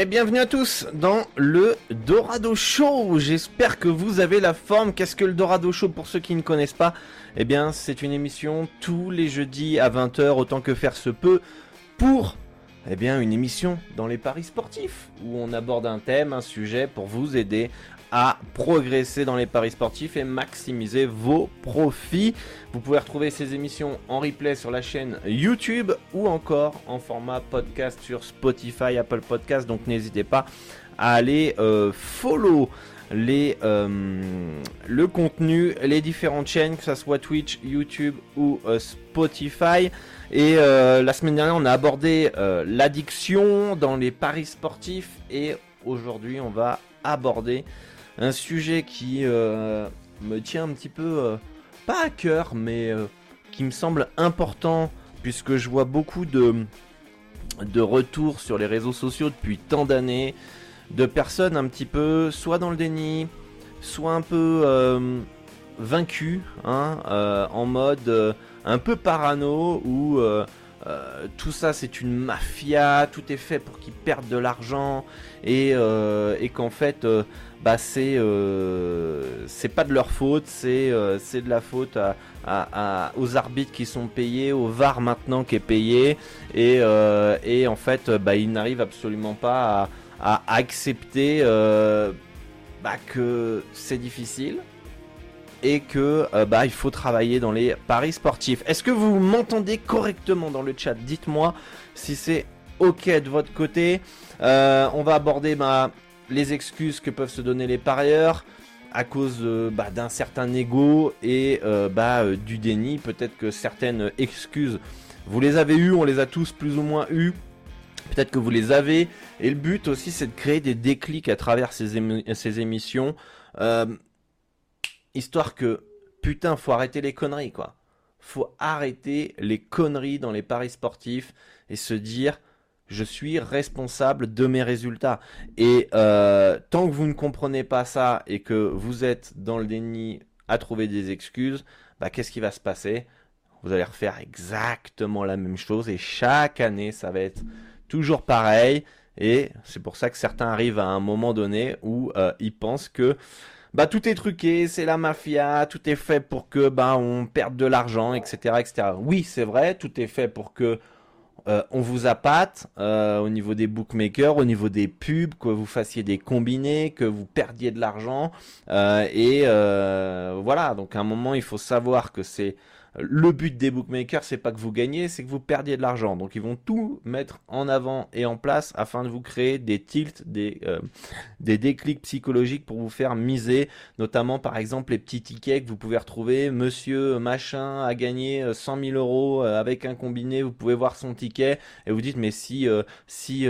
Et bienvenue à tous dans le Dorado Show. J'espère que vous avez la forme. Qu'est-ce que le Dorado Show pour ceux qui ne connaissent pas? Eh bien, c'est une émission tous les jeudis à 20h, autant que faire se peut, pour eh bien, une émission dans les paris sportifs où on aborde un thème, un sujet pour vous aider à progresser dans les paris sportifs et maximiser vos profits. Vous pouvez retrouver ces émissions en replay sur la chaîne YouTube ou encore en format podcast sur Spotify, Apple Podcast. Donc n'hésitez pas à aller euh, follow les, euh, le contenu, les différentes chaînes, que ce soit Twitch, YouTube ou euh, Spotify. Et la semaine dernière, on a abordé l'addiction dans les paris sportifs et aujourd'hui, on va aborder un sujet qui euh, me tient un petit peu, euh, pas à cœur, mais euh, qui me semble important, puisque je vois beaucoup de, de retours sur les réseaux sociaux depuis tant d'années, de personnes un petit peu, soit dans le déni, soit un peu vaincues, hein, en mode un peu parano, ou... tout ça c'est une mafia, tout est fait pour qu'ils perdent de l'argent et, et qu'en fait bah c'est euh, c'est pas de leur faute, c'est euh, de la faute aux arbitres qui sont payés, au VAR maintenant qui est payé et, euh, en fait bah, ils n'arrivent absolument pas à, accepter bah, que c'est difficile et que bah, il faut travailler dans les paris sportifs. Est-ce que vous m'entendez correctement dans le chat? Dites-moi si c'est ok de votre côté. on va aborder ma les excuses que peuvent se donner les parieurs à cause euh, bah, d'un certain ego et euh, bah, euh, du déni. Peut-être que certaines excuses, vous les avez eues, on les a tous plus ou moins eues. Peut-être que vous les avez. Et le but aussi, c'est de créer des déclics à travers ces, ces émissions. histoire que, putain, faut arrêter les conneries, quoi. Faut arrêter les conneries dans les paris sportifs et se dire, je suis responsable de mes résultats. Et euh, tant que vous ne comprenez pas ça et que vous êtes dans le déni à trouver des excuses, bah, qu'est-ce qui va se passer? Vous allez refaire exactement la même chose et chaque année, ça va être toujours pareil. Et c'est pour ça que certains arrivent à un moment donné où euh, ils pensent que bah tout est truqué, c'est la mafia, tout est fait pour que bah on perde de l'argent, etc., etc. Oui, c'est vrai, tout est fait pour que euh, on vous appâte euh, au niveau des bookmakers, au niveau des pubs, que vous fassiez des combinés, que vous perdiez de l'argent. Euh, et voilà, donc à un moment, il faut savoir que c'est le but des bookmakers, c'est pas que vous gagnez, c'est que vous perdiez de l'argent. Donc ils vont tout mettre en avant et en place afin de vous créer des tilts, des, euh, des déclics psychologiques pour vous faire miser, notamment par exemple les petits tickets que vous pouvez retrouver. Monsieur machin a gagné 100 000 euros euh, avec un combiné, vous pouvez voir son ticket et vous dites mais si euh, si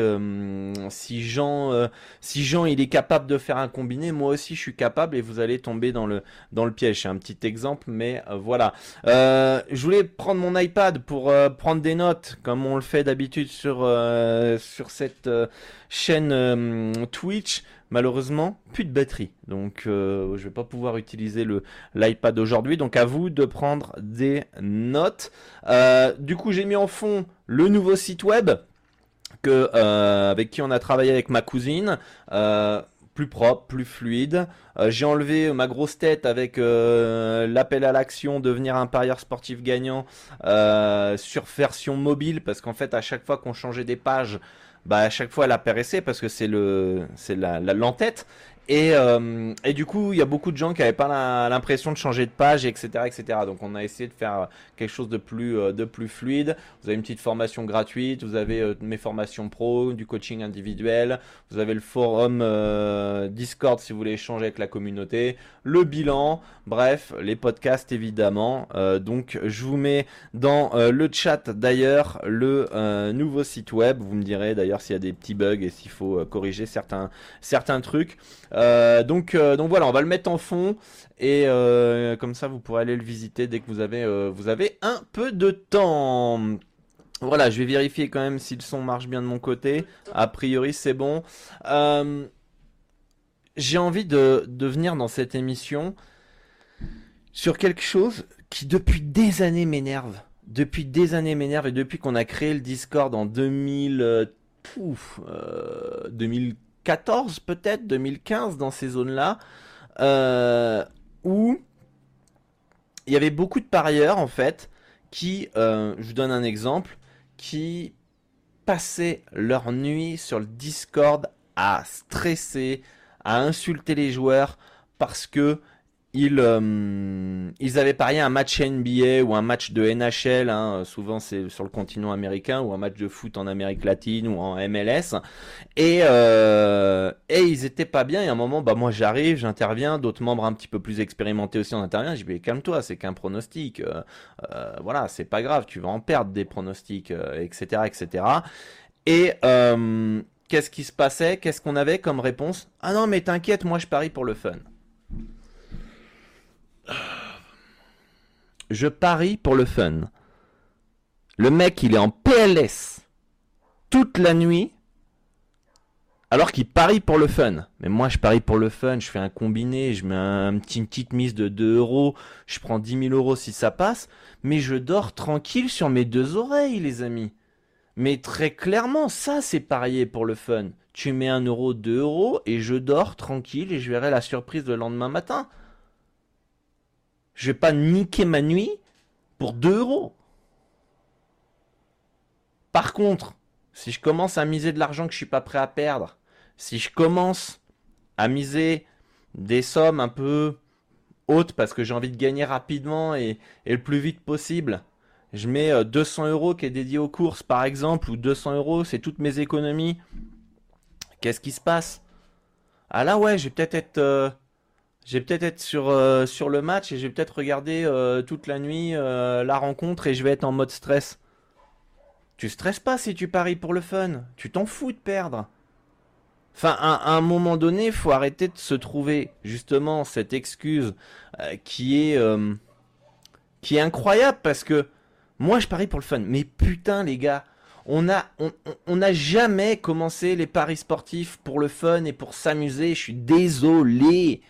si Jean si Jean il est capable de faire un combiné, moi aussi je suis capable et vous allez tomber dans le dans le piège. C'est un petit exemple, mais voilà. Euh, je voulais prendre mon iPad pour euh, prendre des notes, comme on le fait d'habitude sur, euh, sur cette chaîne Twitch. Malheureusement, plus de batterie. Donc, je vais pas pouvoir utiliser l'iPad aujourd'hui. Donc, à vous de prendre des notes. du coup, j'ai mis en fond le nouveau site web que, avec qui on a travaillé avec ma cousine plus propre, plus fluide. Euh, j'ai enlevé ma grosse tête avec euh, l'appel à l'action, devenir un parieur sportif gagnant euh, sur version mobile, parce qu'en fait à chaque fois qu'on changeait des pages, bah à chaque fois elle apparaissait parce que c'est le c'est la l'entête et, euh, du coup, il y a beaucoup de gens qui n'avaient pas l'impression de changer de page, etc., etc. Donc, on a essayé de faire quelque chose de plus, euh, de plus fluide. Vous avez une petite formation gratuite, vous avez euh, mes formations pro, du coaching individuel, vous avez le forum Discord si vous voulez échanger avec la communauté, le bilan, bref, les podcasts évidemment. donc, je vous mets dans le chat d'ailleurs le nouveau site web. Vous me direz d'ailleurs s'il y a des petits bugs et s'il faut corriger certains, certains trucs. Euh, donc, euh, donc voilà, on va le mettre en fond et euh, comme ça vous pourrez aller le visiter dès que vous avez, un peu de temps. Voilà, je vais vérifier quand même si le son marche bien de mon côté. A priori, c'est bon. J'ai envie de, venir dans cette émission sur quelque chose qui depuis des années m'énerve. Depuis des années m'énerve et depuis qu'on a créé le Discord en 2000, pouf, 2014 peut-être, 2015 dans ces zones-là, euh, où il y avait beaucoup de parieurs en fait qui, euh, je vous donne un exemple, qui passaient leur nuit sur le Discord à stresser, à insulter les joueurs parce que ils, euh, ils avaient parié un match NBA ou un match de NHL, hein, souvent c'est sur le continent américain, ou un match de foot en Amérique latine ou en MLS, et, euh, et ils étaient pas bien, et à un moment, bah moi j'arrive, j'interviens, d'autres membres un petit peu plus expérimentés aussi en interviennent, je dis calme-toi, c'est qu'un pronostic, euh, voilà, c'est pas grave, tu vas en perdre des pronostics, etc., etc. Et qu'est-ce qui se passait? Qu'est-ce qu'on avait comme réponse? Ah non mais t'inquiète, moi je parie pour le fun. Je parie pour le fun. Le mec, il est en PLS toute la nuit, alors qu'il parie pour le fun. Mais moi, je parie pour le fun. Je fais un combiné, je mets une petite mise de 2 euros, je prends 10 000 euros si ça passe, mais je dors tranquille sur mes deux oreilles, les amis. Mais très clairement, ça, c'est parier pour le fun. Tu mets 1 euro, 2 euros, et je dors tranquille, et je verrai la surprise le lendemain matin. Je vais pas niquer ma nuit pour 2 euros. Par contre, si je commence à miser de l'argent que je suis pas prêt à perdre, si je commence à miser des sommes un peu hautes parce que j'ai envie de gagner rapidement et, le plus vite possible, je mets 200 euh, euros qui est dédié aux courses par exemple, ou 200 euros c'est toutes mes économies, qu'est-ce qui se passe? Ah là ouais, je vais peut-être être, euh, j'ai peut-être être sur, euh, sur le match et je vais peut-être regarder euh, toute la nuit euh, la rencontre et je vais être en mode stress. Tu stresses pas si tu paries pour le fun. Tu t'en fous de perdre. Enfin, à, un moment donné, il faut arrêter de se trouver justement cette excuse qui est qui est incroyable parce que moi je parie pour le fun. Mais putain les gars, on a on, on a jamais commencé les paris sportifs pour le fun et pour s'amuser. Je suis désolé.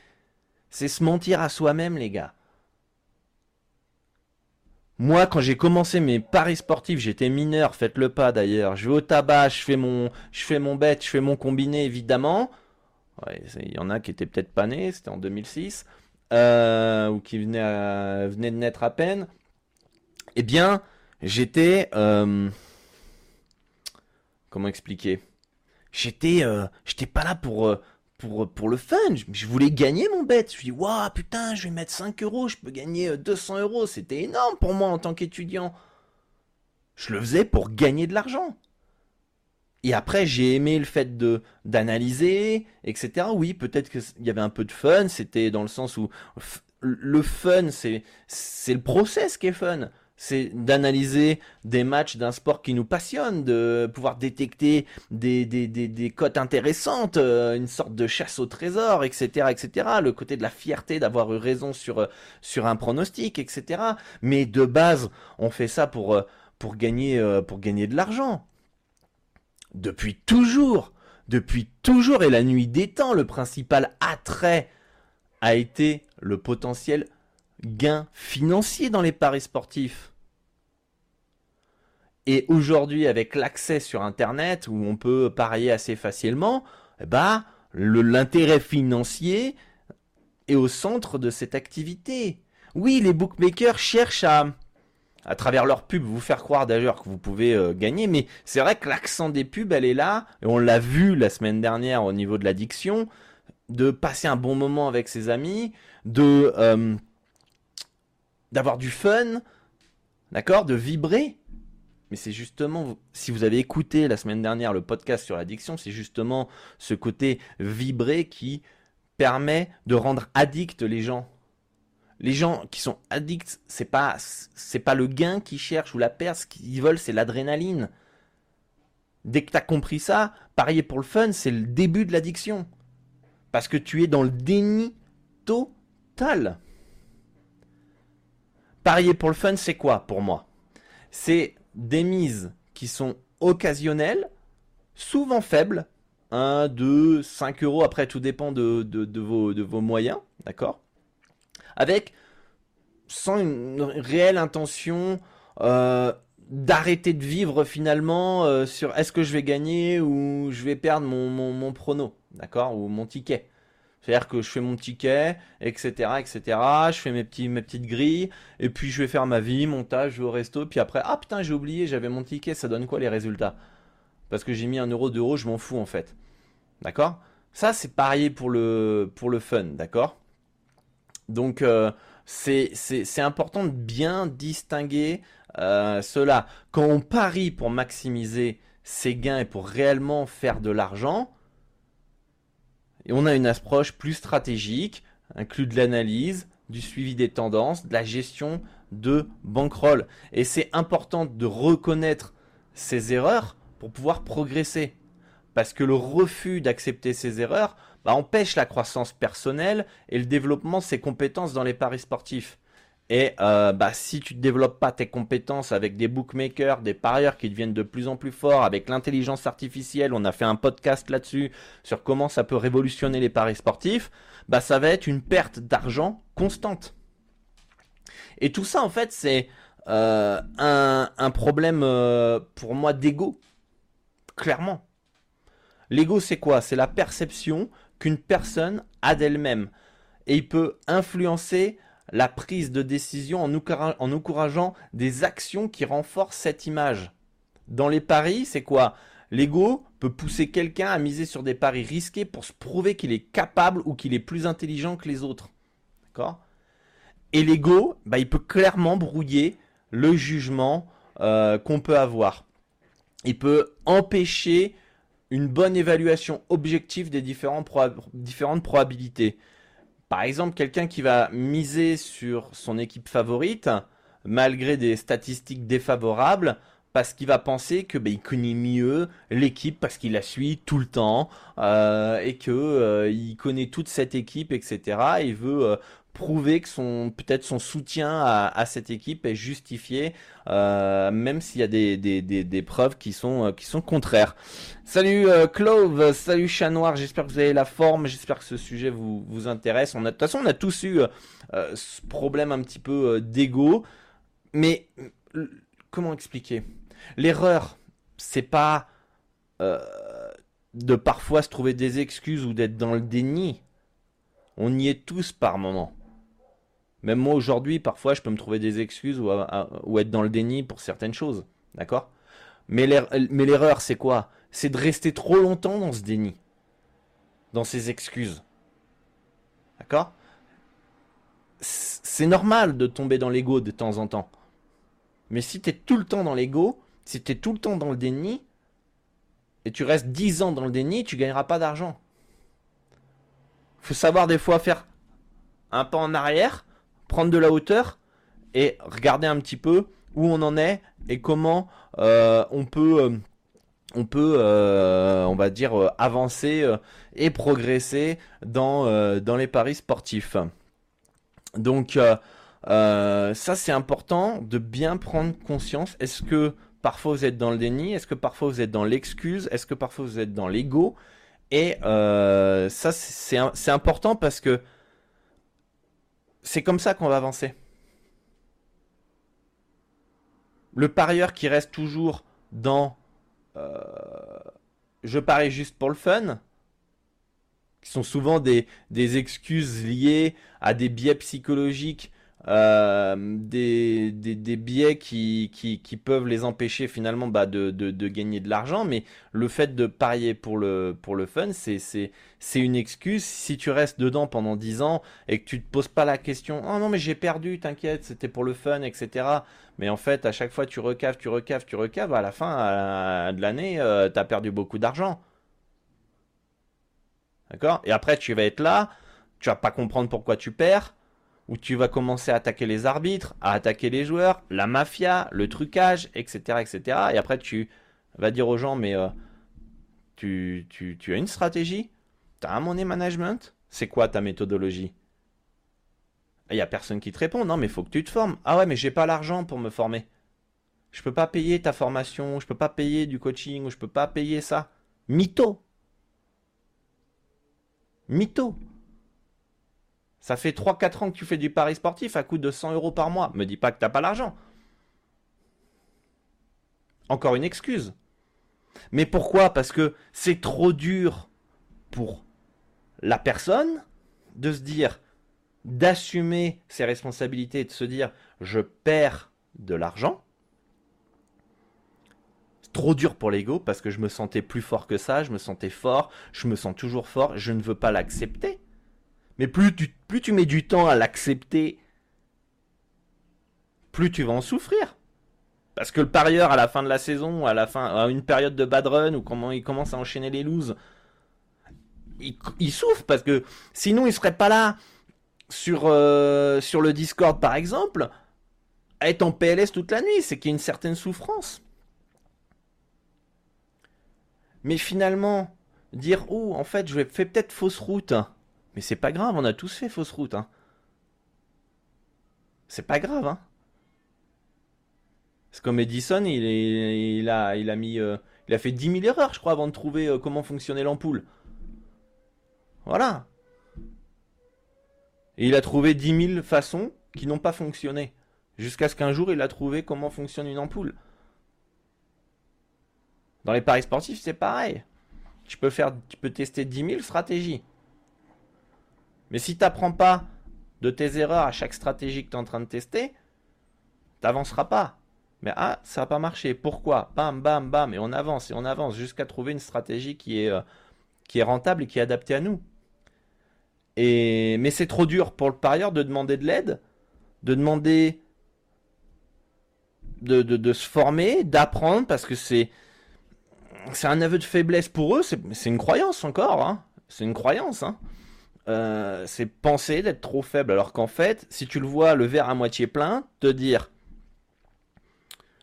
C'est se mentir à soi-même, les gars. Moi, quand j'ai commencé mes paris sportifs, j'étais mineur, faites-le pas d'ailleurs. Je vais au tabac, je fais mon, je fais mon bet, je fais mon combiné évidemment. Il y en a qui étaient peut-être pas nés, c'était en 2006, euh, ou qui venaient, de naître à peine. Eh bien, j'étais, euh, comment expliquer? J'étais, euh, j'étais pas là pour pour, le fun. Je, voulais gagner mon bet. Je me dit, waouh, putain, je vais mettre 5 euros, je peux gagner 200 euh, euros. C'était énorme pour moi en tant qu'étudiant. Je le faisais pour gagner de l'argent. Et après, j'ai aimé le fait de d'analyser, etc. Oui, peut-être qu'il y avait un peu de fun. C'était dans le sens où le fun, c'est c'est le process qui est fun c'est d'analyser des matchs d'un sport qui nous passionne, de pouvoir détecter des, cotes intéressantes, euh, une sorte de chasse au trésor, etc., etc. Le côté de la fierté d'avoir eu raison sur, euh, un pronostic, etc. Mais de base, on fait ça pour, euh, pour, gagner, pour gagner de l'argent. Depuis toujours, depuis toujours, et la nuit des temps, le principal attrait a été le potentiel gain financier dans les paris sportifs. Et aujourd'hui, avec l'accès sur Internet, où on peut parier assez facilement, bah, l'intérêt financier est au centre de cette activité. Oui, les bookmakers cherchent à, à travers leurs pubs, vous faire croire d'ailleurs que vous pouvez euh, gagner, mais c'est vrai que l'accent des pubs, elle est là, et on l'a vu la semaine dernière au niveau de l'addiction, de passer un bon moment avec ses amis, de euh, d'avoir du fun, d'accord, de vibrer. Mais c'est justement, si vous avez écouté la semaine dernière le podcast sur l'addiction, c'est justement ce côté vibrer qui permet de rendre addicts les gens. Les gens qui sont addicts, c'est pas c'est pas le gain qu'ils cherchent ou la perte, qu'ils veulent, c'est l'adrénaline. Dès que tu as compris ça, parier pour le fun, c'est le début de l'addiction. Parce que tu es dans le déni total. Parier pour le fun, c'est quoi pour moi? C'est des mises qui sont occasionnelles, souvent faibles, 1, 2, 5 euros, après tout dépend de, vos, moyens, d'accord? Avec, sans une réelle intention euh, d'arrêter de vivre finalement euh, sur est-ce que je vais gagner ou je vais perdre mon prono, d'accord? Ou mon ticket. C'est-à-dire que je fais mon ticket, etc., etc. Je fais mes, petites grilles, et puis je vais faire ma vie, montage, je vais au resto, puis après, ah putain, j'ai oublié, j'avais mon ticket, ça donne quoi les résultats? Parce que j'ai mis un euro, deux euros, je m'en fous en fait. D'accord? Ça, c'est parier pour le, pour le fun, d'accord? Donc, euh, c'est important de bien distinguer euh, cela. Quand on parie pour maximiser ses gains et pour réellement faire de l'argent, et on a une approche plus stratégique, inclut de l'analyse, du suivi des tendances, de la gestion de bankroll. Et c'est important de reconnaître ses erreurs pour pouvoir progresser. Parce que le refus d'accepter ses erreurs bah, empêche la croissance personnelle et le développement de ses compétences dans les paris sportifs. Et euh, bah, si tu ne développes pas tes compétences avec des bookmakers, des parieurs qui deviennent de plus en plus forts, avec l'intelligence artificielle, on a fait un podcast là-dessus sur comment ça peut révolutionner les paris sportifs, bah ça va être une perte d'argent constante. Et tout ça en fait c'est euh, un, problème euh, pour moi d'ego, clairement. L'ego c'est quoi? C'est la perception qu'une personne a d'elle-même. Et il peut influencer la prise de décision en, encourageant des actions qui renforcent cette image. Dans les paris, c'est quoi? L'ego peut pousser quelqu'un à miser sur des paris risqués pour se prouver qu'il est capable ou qu'il est plus intelligent que les autres. D'accord? Et l'ego, bah, il peut clairement brouiller le jugement euh, qu'on peut avoir. Il peut empêcher une bonne évaluation objective des différentes probabilités. Par exemple, quelqu'un qui va miser sur son équipe favorite, malgré des statistiques défavorables, parce qu'il va penser que ben, il connaît mieux l'équipe parce qu'il la suit tout le temps euh, et que euh, il connaît toute cette équipe, etc. il veut euh, prouver que son peut-être son soutien à, cette équipe est justifié, euh, même s'il y a des, des, des, preuves qui sont, euh, qui sont contraires. Salut euh, Clove, salut Chat Noir, j'espère que vous avez la forme, j'espère que ce sujet vous, vous intéresse. On de toute façon, on a tous eu ce problème un petit peu d'ego, mais comment expliquer? L'erreur, c'est pas de parfois se trouver des excuses ou d'être dans le déni. On y est tous par moment. Même moi aujourd'hui, parfois, je peux me trouver des excuses ou, être dans le déni pour certaines choses. D'accord? Mais l'erreur, c'est quoi? C'est de rester trop longtemps dans ce déni. Dans ces excuses. D'accord? C'est normal de tomber dans l'ego de temps en temps. Mais si tu es tout le temps dans l'ego, si tu es tout le temps dans le déni, et tu restes 10 ans dans le déni, tu gagneras pas d'argent. Faut savoir des fois faire un pas en arrière prendre de la hauteur et regarder un petit peu où on en est et comment euh, on peut, euh, on peut, euh, on va dire, avancer et progresser dans, dans les paris sportifs. Donc ça c'est important de bien prendre conscience. Est-ce que parfois vous êtes dans le déni? Est-ce que parfois vous êtes dans l'excuse? Est-ce que parfois vous êtes dans l'ego? Et ça c'est important parce que c'est comme ça qu'on va avancer. Le parieur qui reste toujours dans euh, je parie juste pour le fun, qui sont souvent des, des excuses liées à des biais psychologiques euh, des, des, biais qui, qui, peuvent les empêcher finalement bah, de, de, gagner de l'argent, mais le fait de parier pour le, pour le fun, c'est, une excuse. Si tu restes dedans pendant 10 ans et que tu te poses pas la question, oh non mais j'ai perdu, t'inquiète, c'était pour le fun, etc. Mais en fait, à chaque fois tu recaves, tu recaves, tu recaves, à la fin de l'année, euh, tu as perdu beaucoup d'argent. D'accord? Et après, tu vas être là, tu vas pas comprendre pourquoi tu perds où tu vas commencer à attaquer les arbitres, à attaquer les joueurs, la mafia, le trucage, etc. etc. Et après, tu vas dire aux gens, mais euh, tu, tu, as une stratégie? Tu as un money management? C'est quoi ta méthodologie? Il n'y a personne qui te répond, non, mais il faut que tu te formes. Ah ouais, mais j'ai pas l'argent pour me former. Je peux pas payer ta formation, je peux pas payer du coaching, ou je peux pas payer ça. Mytho Mytho ça fait 3-4 ans que tu fais du pari sportif à coût de 100 euros par mois. Me dis pas que t'as pas l'argent. Encore une excuse. Mais pourquoi? Parce que c'est trop dur pour la personne de se dire, d'assumer ses responsabilités, de se dire, je perds de l'argent. C'est trop dur pour l'ego parce que je me sentais plus fort que ça, je me sentais fort, je me sens toujours fort, je ne veux pas l'accepter. Mais plus tu, mets du temps à l'accepter, plus tu vas en souffrir. Parce que le parieur, à la fin de la saison, à la fin, à une période de bad run, ou comment il commence à enchaîner les loses, il, souffre parce que sinon il serait pas là sur, euh, sur le Discord par exemple, à être en PLS toute la nuit. C'est qu'il y a une certaine souffrance. Mais finalement, dire, oh, en fait, je faire peut-être fausse route. Mais c'est pas grave, on a tous fait fausse route. Hein. C'est pas grave. Hein. C'est comme Edison, il, il, a, il a mis. Euh, il a fait 10 000 erreurs, je crois, avant de trouver euh, comment fonctionnait l'ampoule. Voilà. Et il a trouvé 10 000 façons qui n'ont pas fonctionné. Jusqu'à ce qu'un jour, il a trouvé comment fonctionne une ampoule. Dans les paris sportifs, c'est pareil. Tu peux, faire, tu peux tester 10 000 stratégies. Mais si tu n'apprends pas de tes erreurs à chaque stratégie que tu es en train de tester, tu n'avanceras pas. Mais ah, ça n'a pas marché. Pourquoi? Bam, bam, bam. Et on avance et on avance jusqu'à trouver une stratégie qui est, euh, qui est rentable et qui est adaptée à nous. Et, mais c'est trop dur pour le parieur de demander de l'aide, de demander de, de, se former, d'apprendre, parce que c'est, c'est un aveu de faiblesse pour eux. C'est, une croyance encore. Hein. C'est une croyance. Hein. Euh, c'est penser d'être trop faible. Alors qu'en fait, si tu le vois le verre à moitié plein, te dire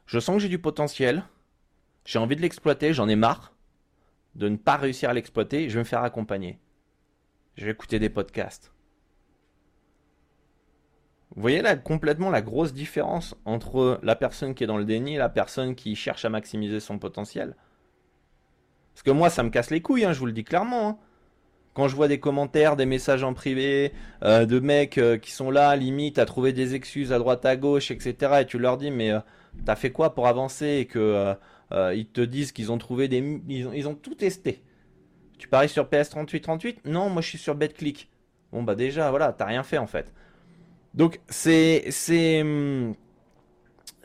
Je sens que j'ai du potentiel, j'ai envie de l'exploiter, j'en ai marre de ne pas réussir à l'exploiter, je vais me faire accompagner. Je vais écouter des podcasts. Vous voyez là complètement la grosse différence entre la personne qui est dans le déni et la personne qui cherche à maximiser son potentiel? Parce que moi, ça me casse les couilles, hein, je vous le dis clairement. Hein. Quand je vois des commentaires, des messages en privé euh, de mecs euh, qui sont là, limite, à trouver des excuses à droite à gauche, etc. Et tu leur dis, mais euh, t'as fait quoi pour avancer Et que ils te disent qu'ils ont trouvé des, ils ont, tout testé. Tu paries sur PS 38 38 Non, moi je suis sur BetClick. Bon bah déjà, voilà, t'as rien fait en fait. Donc c'est c'est hum,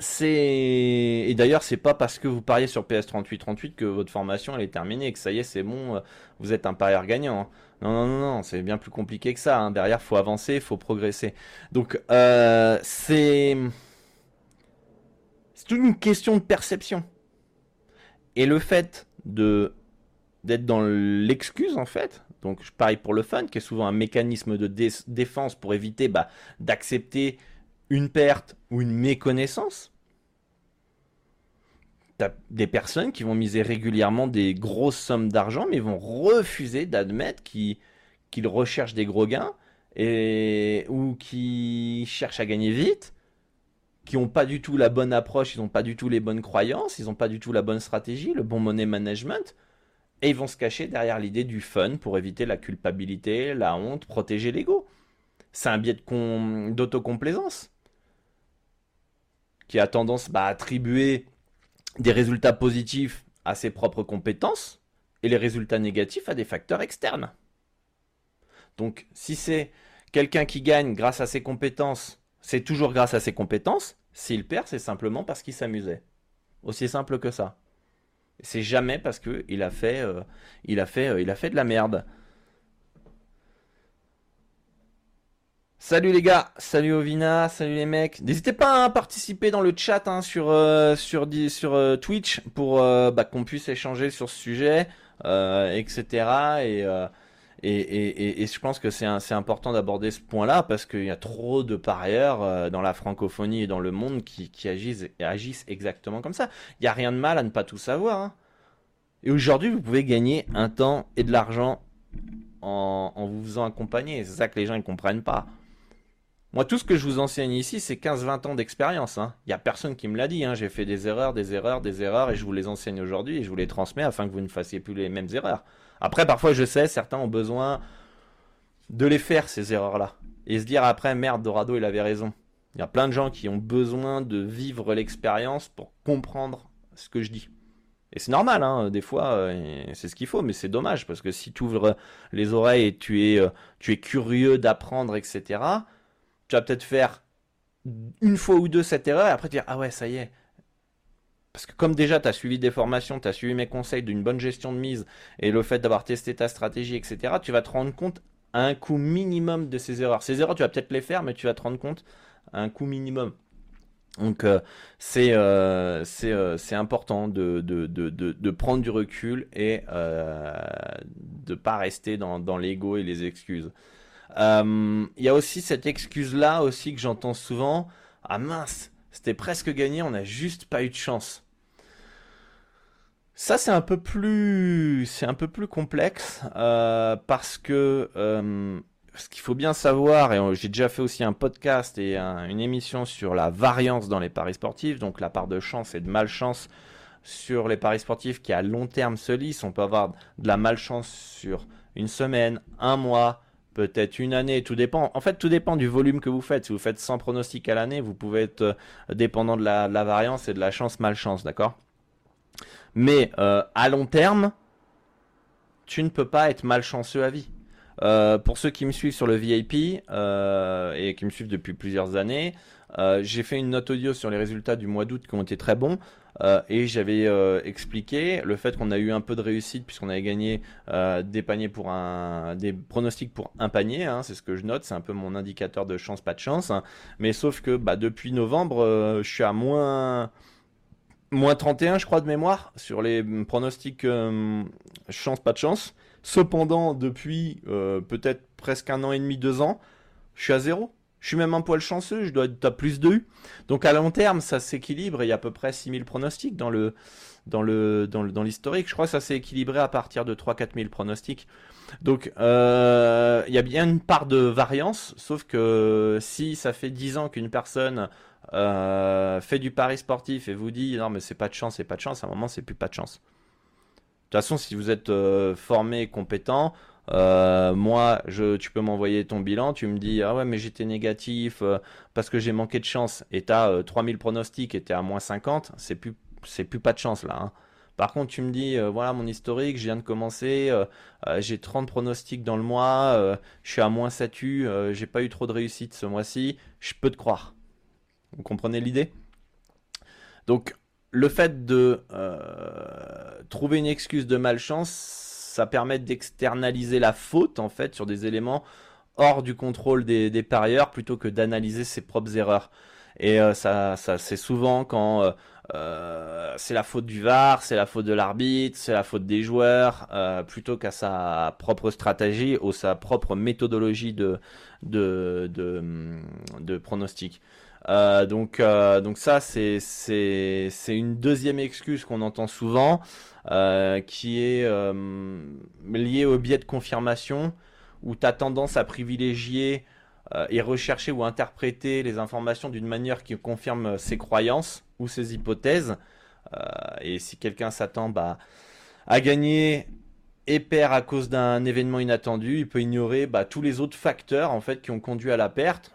c'est et d'ailleurs c'est pas parce que vous pariez sur PS 38 38 que votre formation elle est terminée que ça y est c'est bon euh, vous êtes un parieur gagnant. Hein. Non non non non c'est bien plus compliqué que ça. Hein. Derrière faut avancer, faut progresser. Donc euh, c'est c'est toute une question de perception. Et le fait de d'être dans l'excuse en fait. Donc je parie pour le fun qui est souvent un mécanisme de défense pour éviter bah, d'accepter une perte ou une méconnaissance. T'as des personnes qui vont miser régulièrement des grosses sommes d'argent, mais vont refuser d'admettre qu'ils recherchent des gros gains et, ou qui cherchent à gagner vite, qui n'ont pas du tout la bonne approche, ils n'ont pas du tout les bonnes croyances, ils n'ont pas du tout la bonne stratégie, le bon money management, et ils vont se cacher derrière l'idée du fun pour éviter la culpabilité, la honte, protéger l'ego. C'est un biais d'autocomplaisance qui a tendance bah, à attribuer des résultats positifs à ses propres compétences et les résultats négatifs à des facteurs externes. Donc si c'est quelqu'un qui gagne grâce à ses compétences, c'est toujours grâce à ses compétences. S'il perd, c'est simplement parce qu'il s'amusait. Aussi simple que ça. C'est jamais parce que il a fait, euh, il a fait, euh, il a fait de la merde. Salut les gars, salut Ovina, salut les mecs. N'hésitez pas à participer dans le chat hein, sur euh, sur sur Twitch pour bah, qu'on puisse échanger sur ce sujet, etc. Et je pense que c'est important d'aborder ce point-là parce qu'il y a trop de parieurs euh, dans la francophonie et dans le monde qui, agissent, exactement comme ça. Il n'y a rien de mal à ne pas tout savoir. Hein. Et aujourd'hui, vous pouvez gagner un temps et de l'argent en, vous faisant accompagner. C'est ça que les gens ne comprennent pas. Moi, tout ce que je vous enseigne ici, c'est 15-20 ans d'expérience. Hein. Il n'y a personne qui me l'a dit. Hein. J'ai fait des erreurs, des erreurs, des erreurs, et je vous les enseigne aujourd'hui et je vous les transmets afin que vous ne fassiez plus les mêmes erreurs. Après, parfois, je sais, certains ont besoin de les faire, ces erreurs-là. Et se dire après, merde, Dorado, il avait raison. Il y a plein de gens qui ont besoin de vivre l'expérience pour comprendre ce que je dis. Et c'est normal, hein, des fois, euh, c'est ce qu'il faut, mais c'est dommage, parce que si tu ouvres les oreilles et tu es, euh, tu es curieux d'apprendre, etc., tu vas peut-être faire une fois ou deux cette erreur, et après dire, ah ouais, ça y est, parce que comme déjà tu as suivi des formations, tu as suivi mes conseils d'une bonne gestion de mise et le fait d'avoir testé ta stratégie, etc., tu vas te rendre compte à un coût minimum de ces erreurs. Ces erreurs, tu vas peut-être les faire, mais tu vas te rendre compte à un coût minimum. Donc euh, c'est euh, euh, c'est important de, de, de, de, prendre du recul et de pas rester dans l'ego et les excuses. Il y a aussi cette excuse-là aussi que j'entends souvent. Ah mince, c'était presque gagné, on n'a juste pas eu de chance. Ça c'est un peu plus, un peu plus complexe euh, parce que euh, ce qu'il faut bien savoir, et j'ai déjà fait aussi un podcast et une émission sur la variance dans les paris sportifs, donc la part de chance et de malchance sur les paris sportifs qui à long terme se lissent. On peut avoir de la malchance sur une semaine, un mois, peut-être une année, tout dépend. En fait, tout dépend du volume que vous faites. Si vous faites 100 pronostics à l'année, vous pouvez être euh, dépendant de la, variance et de la chance malchance, d'accord? Mais euh, à long terme, tu ne peux pas être malchanceux à vie. Euh, pour ceux qui me suivent sur le VIP et qui me suivent depuis plusieurs années, j'ai fait une note audio sur les résultats du mois d'août qui ont été très bons. Euh, et j'avais euh, expliqué le fait qu'on a eu un peu de réussite puisqu'on avait gagné euh, des paniers pour un, des pronostics pour un panier. Hein, c'est ce que je note, c'est un peu mon indicateur de chance pas de chance. Hein. mais sauf que bah, depuis novembre, je suis à moins moins 31 je crois de mémoire sur les pronostics chance pas de chance. Cependant, depuis peut-être presque un an et demi, deux ans, je suis à zéro. Je suis même un poil chanceux, je dois être à plus de U. Donc à long terme, ça s'équilibre. Il y a à peu près 6000 pronostics dans l'historique. Je crois que ça s'est équilibré à partir de 3-4 000 pronostics. Donc euh, il y a bien une part de variance, sauf que si ça fait 10 ans qu'une personne euh, fait du pari sportif et vous dit non mais c'est pas de chance, c'est pas de chance, à un moment c'est plus pas de chance. De toute façon, si vous êtes euh, formé, compétent, euh, moi, je, tu peux m'envoyer ton bilan, tu me dis ah ouais mais j'étais négatif euh, parce que j'ai manqué de chance et tu as 3000 pronostics et tu es à moins 50, c'est plus c'est plus pas de chance là. Hein. Par contre, tu me dis euh, voilà mon historique, je viens de commencer, j'ai 30 pronostics dans le mois, je suis à moins 7 U, j'ai pas eu trop de réussite ce mois-ci, je peux te croire. Vous comprenez l'idée? Donc le fait de trouver une excuse de malchance, ça permet d'externaliser la faute en fait sur des éléments hors du contrôle des, parieurs plutôt que d'analyser ses propres erreurs. Et euh, ça, c'est souvent quand euh, euh, c'est la faute du VAR, c'est la faute de l'arbitre, c'est la faute des joueurs, plutôt qu'à sa propre stratégie ou sa propre méthodologie de, de, de pronostic. Donc, donc ça, c'est, une deuxième excuse qu'on entend souvent. Euh, qui est euh, lié au biais de confirmation, où tu as tendance à privilégier euh, et rechercher ou interpréter les informations d'une manière qui confirme ses croyances ou ses hypothèses. et si quelqu'un s'attend bah, à gagner et perd à cause d'un événement inattendu, il peut ignorer bah, tous les autres facteurs en fait qui ont conduit à la perte.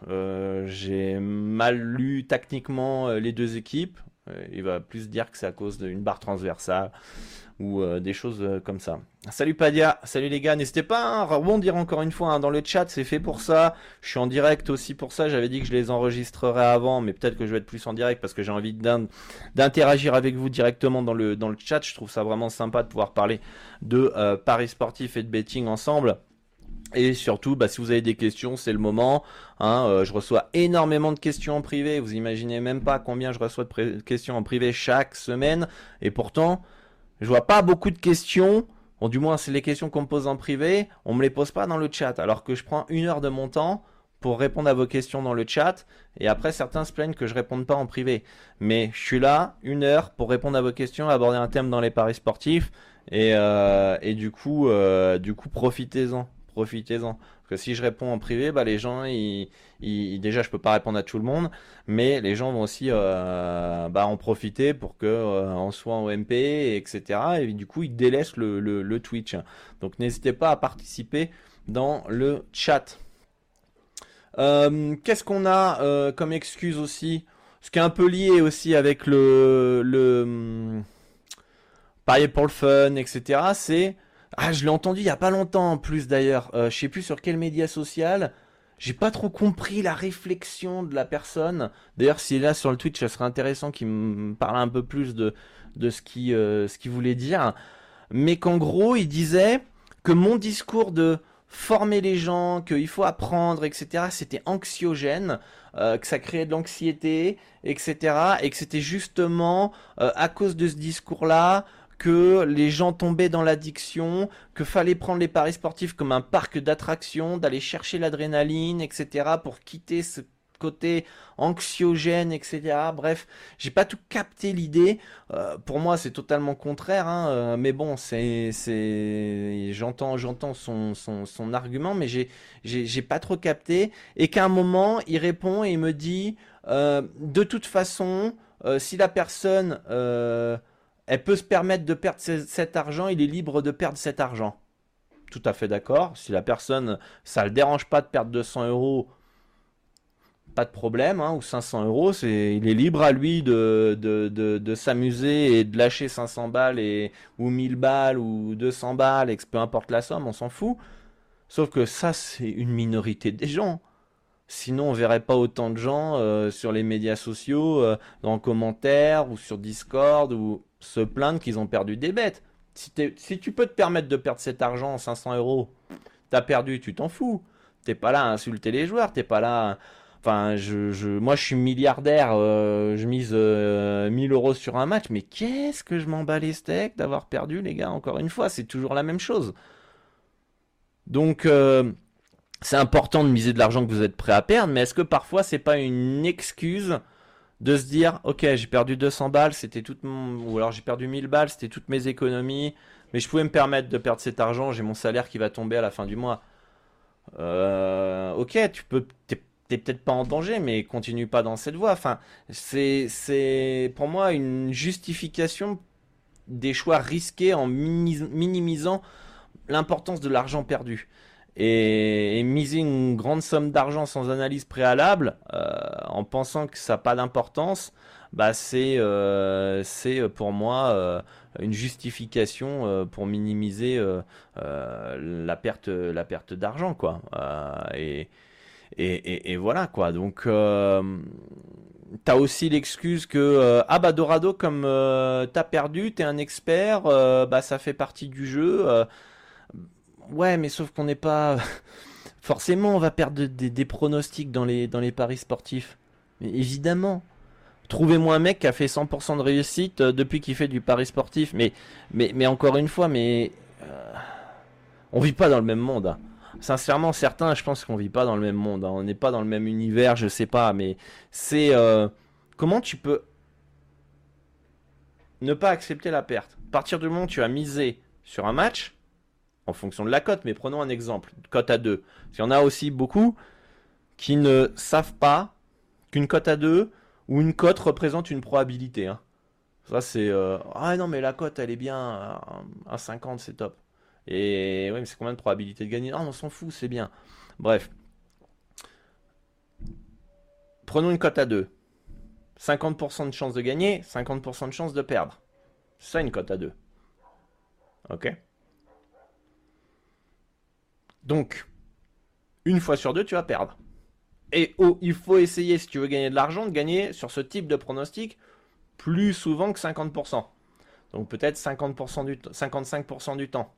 J'ai mal lu techniquement les deux équipes. il va plus dire que c'est à cause d'une barre transversale ou euh, des choses euh, comme ça. Salut Padia, salut les gars, n'hésitez pas hein, à rebondir encore une fois hein, dans le chat, c'est fait pour ça. Je suis en direct aussi pour ça, j'avais dit que je les enregistrerais avant, mais peut-être que je vais être plus en direct parce que j'ai envie d'interagir avec vous directement dans le, chat. Je trouve ça vraiment sympa de pouvoir parler de euh, paris sportif et de betting ensemble. Et surtout, bah, si vous avez des questions, c'est le moment. Hein, je reçois énormément de questions en privé. Vous imaginez même pas combien je reçois de questions en privé chaque semaine. Et pourtant, je vois pas beaucoup de questions. Bon, du moins, c'est les questions qu'on me pose en privé. On me les pose pas dans le chat. Alors que je prends une heure de mon temps pour répondre à vos questions dans le chat. Et après, certains se plaignent que je réponde pas en privé. Mais je suis là, une heure, pour répondre à vos questions, aborder un thème dans les paris sportifs. Et, euh, du coup, euh, du coup, profitez-en. Profitez-en. Parce que si je réponds en privé, bah, les gens, ils, déjà, je peux pas répondre à tout le monde, mais les gens vont aussi euh, bah, en profiter pour que euh, on soit en MP, etc. Et du coup, ils délaissent le, le, Twitch. Donc, n'hésitez pas à participer dans le chat. Euh, qu'est-ce qu'on a comme excuse aussi? Ce qui est un peu lié aussi avec le, le hum, parier pour le fun, etc. C'est ah, je l'ai entendu il y a pas longtemps en plus d'ailleurs. Euh, je sais plus sur quel média social. J'ai pas trop compris la réflexion de la personne. D'ailleurs, s'il est là sur le Twitch, ça serait intéressant qu'il me parle un peu plus de, de ce qu'il euh, ce voulait dire. Mais qu'en gros, il disait que mon discours de former les gens, qu'il faut apprendre, etc., c'était anxiogène, euh, que ça créait de l'anxiété, etc., et que c'était justement euh, à cause de ce discours-là que les gens tombaient dans l'addiction, que fallait prendre les paris sportifs comme un parc d'attractions, d'aller chercher l'adrénaline, etc. pour quitter ce côté anxiogène, etc. Bref, j'ai pas tout capté l'idée. Euh, pour moi, c'est totalement contraire, hein, euh, mais bon, c'est, c'est, j'entends, j'entends son, son, son argument, mais j'ai, j'ai, j'ai pas trop capté. Et qu'à un moment, il répond et il me dit, euh, de toute façon, si la personne elle peut se permettre de perdre cet argent, il est libre de perdre cet argent. Tout à fait d'accord. Si la personne, ça ne le dérange pas de perdre 200 euros, pas de problème, hein, ou 500 euros, il est libre à lui de, s'amuser et de lâcher 500 balles ou 1000 balles ou 200 balles, et peu importe la somme, on s'en fout. Sauf que ça, c'est une minorité des gens. Sinon, on verrait pas autant de gens euh, sur les médias sociaux, euh, dans commentaires ou sur Discord ou se plaindre qu'ils ont perdu des bêtes. Si, tu peux te permettre de perdre cet argent, 500 euros, t'as perdu, tu t'en fous. T'es pas là à insulter les joueurs, t'es pas là. Enfin, je, moi, je suis milliardaire, euh, je mise 1000 euh, euros sur un match, mais qu'est-ce que je m'en bats les steaks d'avoir perdu, les gars, encore une fois, c'est toujours la même chose. Donc, c'est important de miser de l'argent que vous êtes prêt à perdre, mais est-ce que parfois c'est pas une excuse de se dire ok j'ai perdu 200 balles c'était toute mon... ou alors j'ai perdu 1000 balles c'était toutes mes économies mais je pouvais me permettre de perdre cet argent j'ai mon salaire qui va tomber à la fin du mois. Euh, ok tu peux t'es, peut-être pas en danger mais continue pas dans cette voie. Enfin c'est c'est pour moi une justification des choix risqués en minimisant l'importance de l'argent perdu et, miser une grande somme d'argent sans analyse préalable, euh, en pensant que ça n'a pas d'importance, bah c'est euh, c'est pour moi euh, une justification pour minimiser la perte la perte d'argent quoi. Et, et, et, voilà quoi. Donc t'as aussi l'excuse que ah bah Dorado comme t'as perdu, t'es un expert, bah ça fait partie du jeu. Ouais, mais sauf qu'on n'est pas. Forcément, on va perdre des, pronostics dans les, dans les paris sportifs. Mais évidemment. Trouvez-moi un mec qui a fait 100% de réussite euh, depuis qu'il fait du pari sportif. Mais, mais, mais encore une fois, mais. Euh, on vit pas dans le même monde. Hein. Sincèrement, certains, je pense qu'on vit pas dans le même monde. Hein. On n'est pas dans le même univers, je sais pas. Mais c'est. Euh, comment tu peux. Ne pas accepter la perte? À partir du moment où tu as misé sur un match, en fonction de la cote, mais prenons un exemple, cote à 2. Il y en a aussi beaucoup qui ne savent pas qu'une cote à 2 ou une cote représente une probabilité. Hein. Ça c'est euh, ah non mais la cote elle est bien à, 50 c'est top. Et oui mais c'est combien de probabilité de gagner? Ah on s'en fout c'est bien. Bref. Prenons une cote à 2. 50% de chance de gagner, 50% de chance de perdre. C'est ça une cote à 2. Ok? Donc, une fois sur deux, tu vas perdre. Et oh, il faut essayer, si tu veux gagner de l'argent, de gagner sur ce type de pronostic plus souvent que 50%. Donc peut-être 50% du 55% du temps.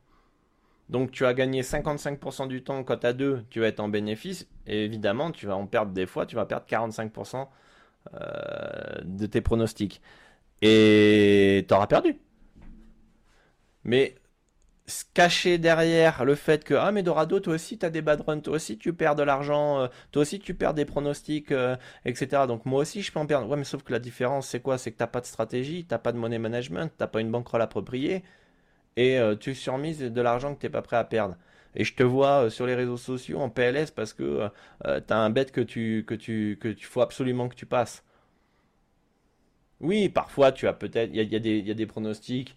Donc tu as gagné 55% du temps quand as deux, tu vas être en bénéfice. Et évidemment, tu vas en perdre des fois, tu vas perdre 45% euh, de tes pronostics. Et tu auras perdu. Mais se cacher derrière le fait que ah mais Dorado toi aussi tu as des bad runs toi aussi tu perds de l'argent euh, toi aussi tu perds des pronostics euh, etc donc moi aussi je peux en perdre. Ouais mais sauf que la différence c'est quoi? C'est que t'as pas de stratégie t'as pas de money management t'as pas une bankroll appropriée et euh, tu surmises de l'argent que t'es pas prêt à perdre. Et je te vois sur les réseaux sociaux en PLS parce que tu as un bet que tu que tu que tu faut absolument que tu passes. Oui parfois tu as peut-être il y a, y a des pronostics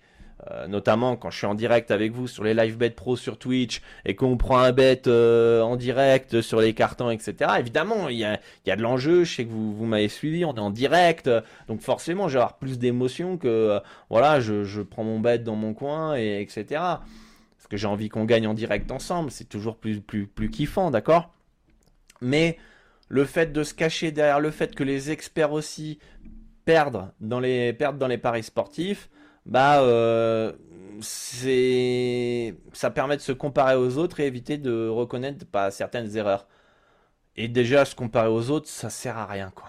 euh, notamment quand je suis en direct avec vous sur les live bet pro sur Twitch et qu'on prend un bet euh, en direct sur les cartons, etc. Évidemment, il y a, de l'enjeu. Je sais que vous, m'avez suivi, on est en direct, donc forcément, j'ai avoir plus d'émotion que euh, voilà, je, prends mon bet dans mon coin et etc. Parce que j'ai envie qu'on gagne en direct ensemble, c'est toujours plus plus plus kiffant, d'accord? Mais le fait de se cacher derrière le fait que les experts aussi perdent dans les paris sportifs bah euh, c'est ça permet de se comparer aux autres et éviter de reconnaître pas certaines erreurs. Et déjà se comparer aux autres, ça sert à rien quoi.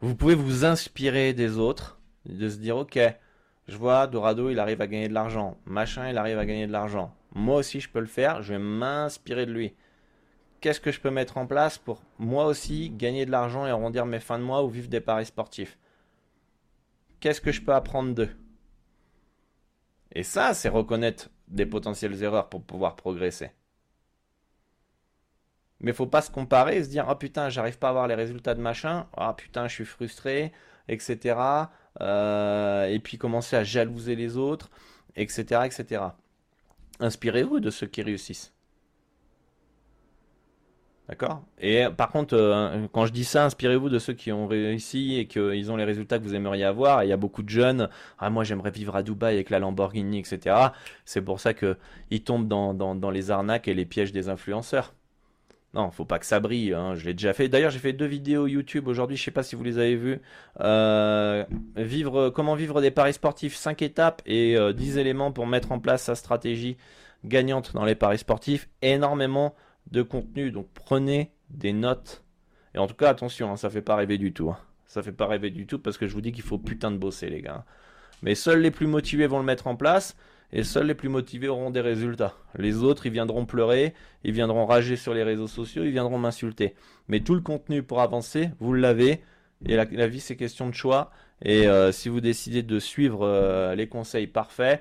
Vous pouvez vous inspirer des autres, de se dire ok, je vois Dorado il arrive à gagner de l'argent, machin il arrive à gagner de l'argent. Moi aussi je peux le faire, je vais m'inspirer de lui. Qu'est-ce que je peux mettre en place pour moi aussi gagner de l'argent et arrondir mes fins de mois ou vivre des paris sportifs? Qu'est-ce que je peux apprendre d'eux? Et ça, c'est reconnaître des potentielles erreurs pour pouvoir progresser. Mais faut pas se comparer et se dire ah putain j'arrive pas à avoir les résultats de machin. Ah putain je suis frustré etc euh, et puis commencer à jalouser les autres etc etc inspirez-vous de ceux qui réussissent D'accord? Et par contre, euh, quand je dis ça, inspirez-vous de ceux qui ont réussi et qu'ils ont les résultats que vous aimeriez avoir. il y a beaucoup de jeunes, ah moi j'aimerais vivre à Dubaï avec la Lamborghini, etc. C'est pour ça qu'ils tombent dans, dans, les arnaques et les pièges des influenceurs. Non, faut pas que ça brille. Hein. Je l'ai déjà fait. D'ailleurs, j'ai fait deux vidéos YouTube aujourd'hui. Je sais pas si vous les avez vues. Euh, vivre, comment vivre des paris sportifs, 5 étapes et 10 euh, éléments pour mettre en place sa stratégie gagnante dans les paris sportifs. Énormément de contenu. Donc prenez des notes. Et en tout cas, attention, hein, ça fait pas rêver du tout. Hein. Ça fait pas rêver du tout parce que je vous dis qu'il faut putain de bosser, les gars. Mais seuls les plus motivés vont le mettre en place. Et seuls les plus motivés auront des résultats. Les autres, ils viendront pleurer, ils viendront rager sur les réseaux sociaux, ils viendront m'insulter. Mais tout le contenu pour avancer, vous l'avez. Et la, vie, c'est question de choix. Et euh, si vous décidez de suivre euh, les conseils parfaits,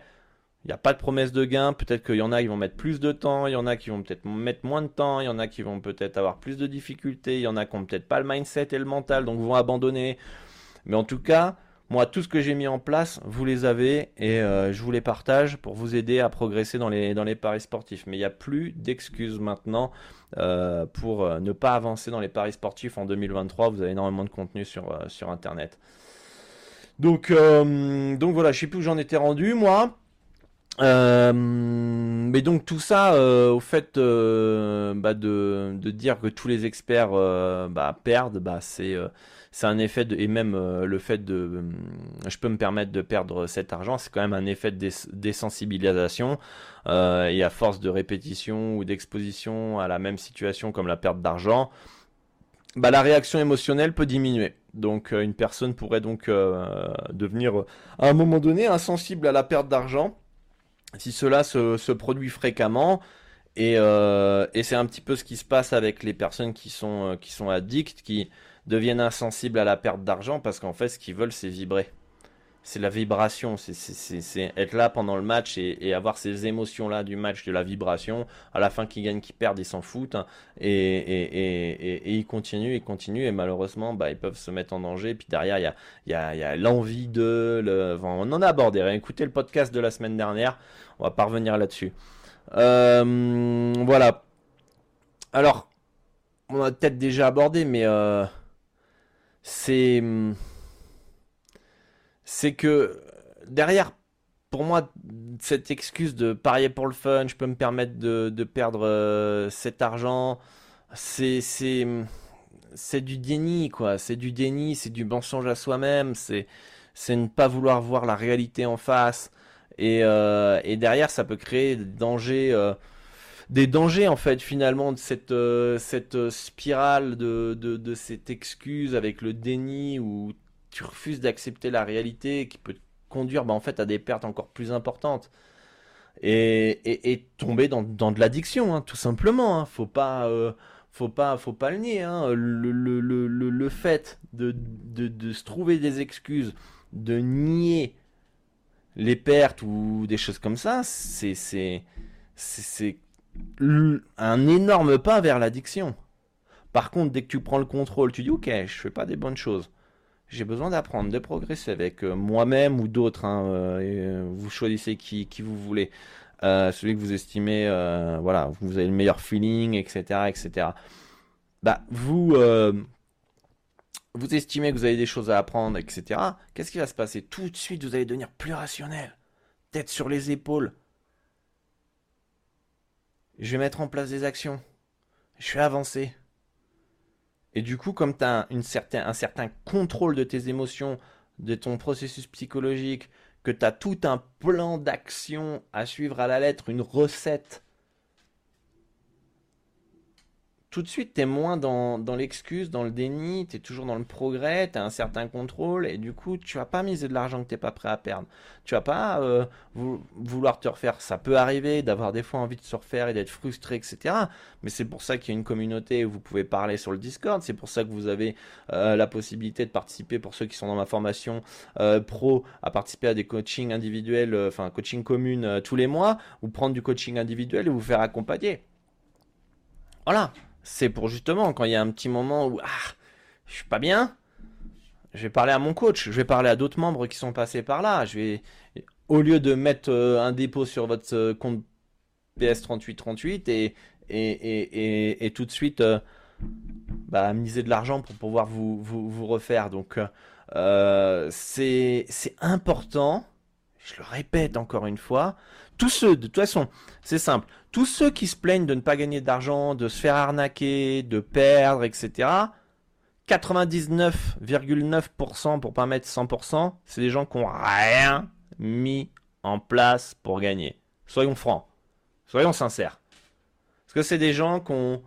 il n'y a pas de promesse de gain. Peut-être qu'il y en a qui vont mettre plus de temps, il y en a qui vont peut-être mettre moins de temps, il y en a qui vont peut-être avoir plus de difficultés, il y en a qui n'ont peut-être pas le mindset et le mental, donc vont abandonner. Mais en tout cas, moi, tout ce que j'ai mis en place, vous les avez et euh, je vous les partage pour vous aider à progresser dans les, paris sportifs. Mais il n'y a plus d'excuses maintenant euh, pour euh, ne pas avancer dans les paris sportifs en 2023. Vous avez énormément de contenu sur, Internet. Donc, donc voilà, je sais plus où j'en étais rendu, moi. Euh, mais donc tout ça, euh, au fait euh, bah de, de, dire que tous les experts bah, perdent, bah, c'est c'est un effet de, et même le fait de, je peux me permettre de perdre cet argent, c'est quand même un effet de désensibilisation. et à force de répétition ou d'exposition à la même situation comme la perte d'argent, bah, la réaction émotionnelle peut diminuer. Donc une personne pourrait donc devenir à un moment donné insensible à la perte d'argent si cela se, produit fréquemment, euh, et, c'est un petit peu ce qui se passe avec les personnes qui sont, euh, qui sont addictes, qui deviennent insensibles à la perte d'argent, parce qu'en fait, ce qu'ils veulent, c'est vibrer c'est la vibration, c'est être là pendant le match et, avoir ces émotions-là du match, de la vibration. À la fin, qui gagne, qui perd, ils s'en foutent. Hein. et, ils continuent, ils continuent, et malheureusement, bah, ils peuvent se mettre en danger. Et puis derrière, il y a, l'envie de... On en a abordé. Écoutez le podcast de la semaine dernière, on va pas revenir là-dessus. Euh, voilà. Alors, on a peut-être déjà abordé, mais euh, c'est c'est que derrière pour moi, cette excuse de parier pour le fun, je peux me permettre de, perdre euh, cet argent, c'est c'est du déni quoi. C'est du déni, c'est du mensonge à soi-même, c'est c'est ne pas vouloir voir la réalité en face. Et, euh, et derrière, ça peut créer des dangers, euh, des dangers en fait finalement de cette, cette spirale de, de, de cette excuse avec le déni où tu refuses d'accepter la réalité qui peut conduire bah, en fait à des pertes encore plus importantes. Et, et, tomber dans, dans de l'addiction, hein, tout simplement. Hein. Faut pas, euh, faut pas, faut pas le nier. Hein. Le, le, le, le, fait de, de, de, se trouver des excuses, de nier les pertes ou des choses comme ça, c'est, c'est, c'est un énorme pas vers l'addiction. Par contre, dès que tu prends le contrôle, tu dis ok, je fais pas des bonnes choses j'ai besoin d'apprendre, de progresser avec euh, moi-même ou d'autres. Hein, euh, euh, vous choisissez qui, qui vous voulez. celui que vous estimez, voilà, vous avez le meilleur feeling, etc., etc. Bah, vous, vous estimez que vous avez des choses à apprendre, etc. Qu'est-ce qui va se passer? Tout de suite, vous allez devenir plus rationnel, tête sur les épaules. Je vais mettre en place des actions. Je vais avancer. Et du coup, comme tu as un certain contrôle de tes émotions, de ton processus psychologique, que tu as tout un plan d'action à suivre à la lettre, une recette tout de suite, tu es moins dans, l'excuse, dans le déni, tu es toujours dans le progrès, tu as un certain contrôle, et du coup, tu vas pas miser de l'argent que tu pas prêt à perdre. Tu vas pas euh, vouloir te refaire. Ça peut arriver d'avoir des fois envie de se refaire et d'être frustré, etc. Mais c'est pour ça qu'il y a une communauté où vous pouvez parler sur le Discord, c'est pour ça que vous avez euh, la possibilité de participer, pour ceux qui sont dans ma formation euh, pro, à participer à des coachings individuels, enfin coaching communes tous les mois, ou prendre du coaching individuel et vous faire accompagner. Voilà c'est pour justement quand il y a un petit moment où ah, je suis pas bien, je vais parler à mon coach, je vais parler à d'autres membres qui sont passés par là. Je vais, au lieu de mettre euh, un dépôt sur votre euh, compte PS3838 et, et, et, tout de suite euh, bah, miser de l'argent pour pouvoir vous, vous, refaire. Donc c'est important, je le répète encore une fois, tous ceux, de toute façon, c'est simple, tous ceux qui se plaignent de ne pas gagner d'argent, de se faire arnaquer, de perdre, etc., 99,9% pour pas mettre 100%, c'est des gens qui n'ont rien mis en place pour gagner. Soyons francs, soyons sincères. Est-ce que c'est des gens qui ont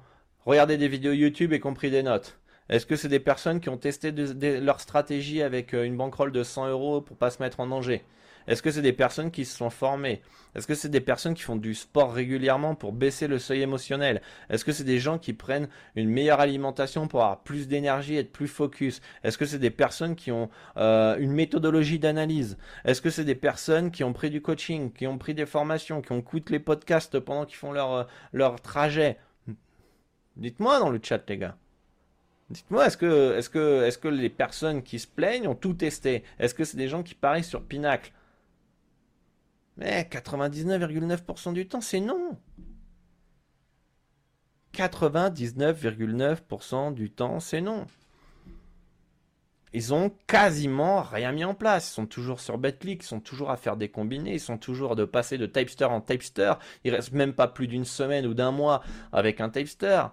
regardé des vidéos YouTube et qui ont pris des notes? Est-ce que c'est des personnes qui ont testé leur stratégie avec euh, une banquerolle de 100 euros pour pas se mettre en danger? Est-ce que c'est des personnes qui se sont formées? Est-ce que c'est des personnes qui font du sport régulièrement pour baisser le seuil émotionnel? Est-ce que c'est des gens qui prennent une meilleure alimentation pour avoir plus d'énergie, être plus focus? Est-ce que c'est des personnes qui ont euh, une méthodologie d'analyse? Est-ce que c'est des personnes qui ont pris du coaching, qui ont pris des formations, qui ont écouté les podcasts pendant qu'ils font leur, euh, leur trajet? Dites-moi dans le chat, les gars. Dites-moi, est-ce que, est que, est que les personnes qui se plaignent ont tout testé? Est-ce que c'est des gens qui parient sur Pinacle? Mais 99,9% du temps, c'est non. 99,9% du temps, c'est non. Ils ont quasiment rien mis en place. Ils sont toujours sur BetClick, ils sont toujours à faire des combinés, ils sont toujours de passer de Typester en Typester. Ils restent même pas plus d'une semaine ou d'un mois avec un Typester.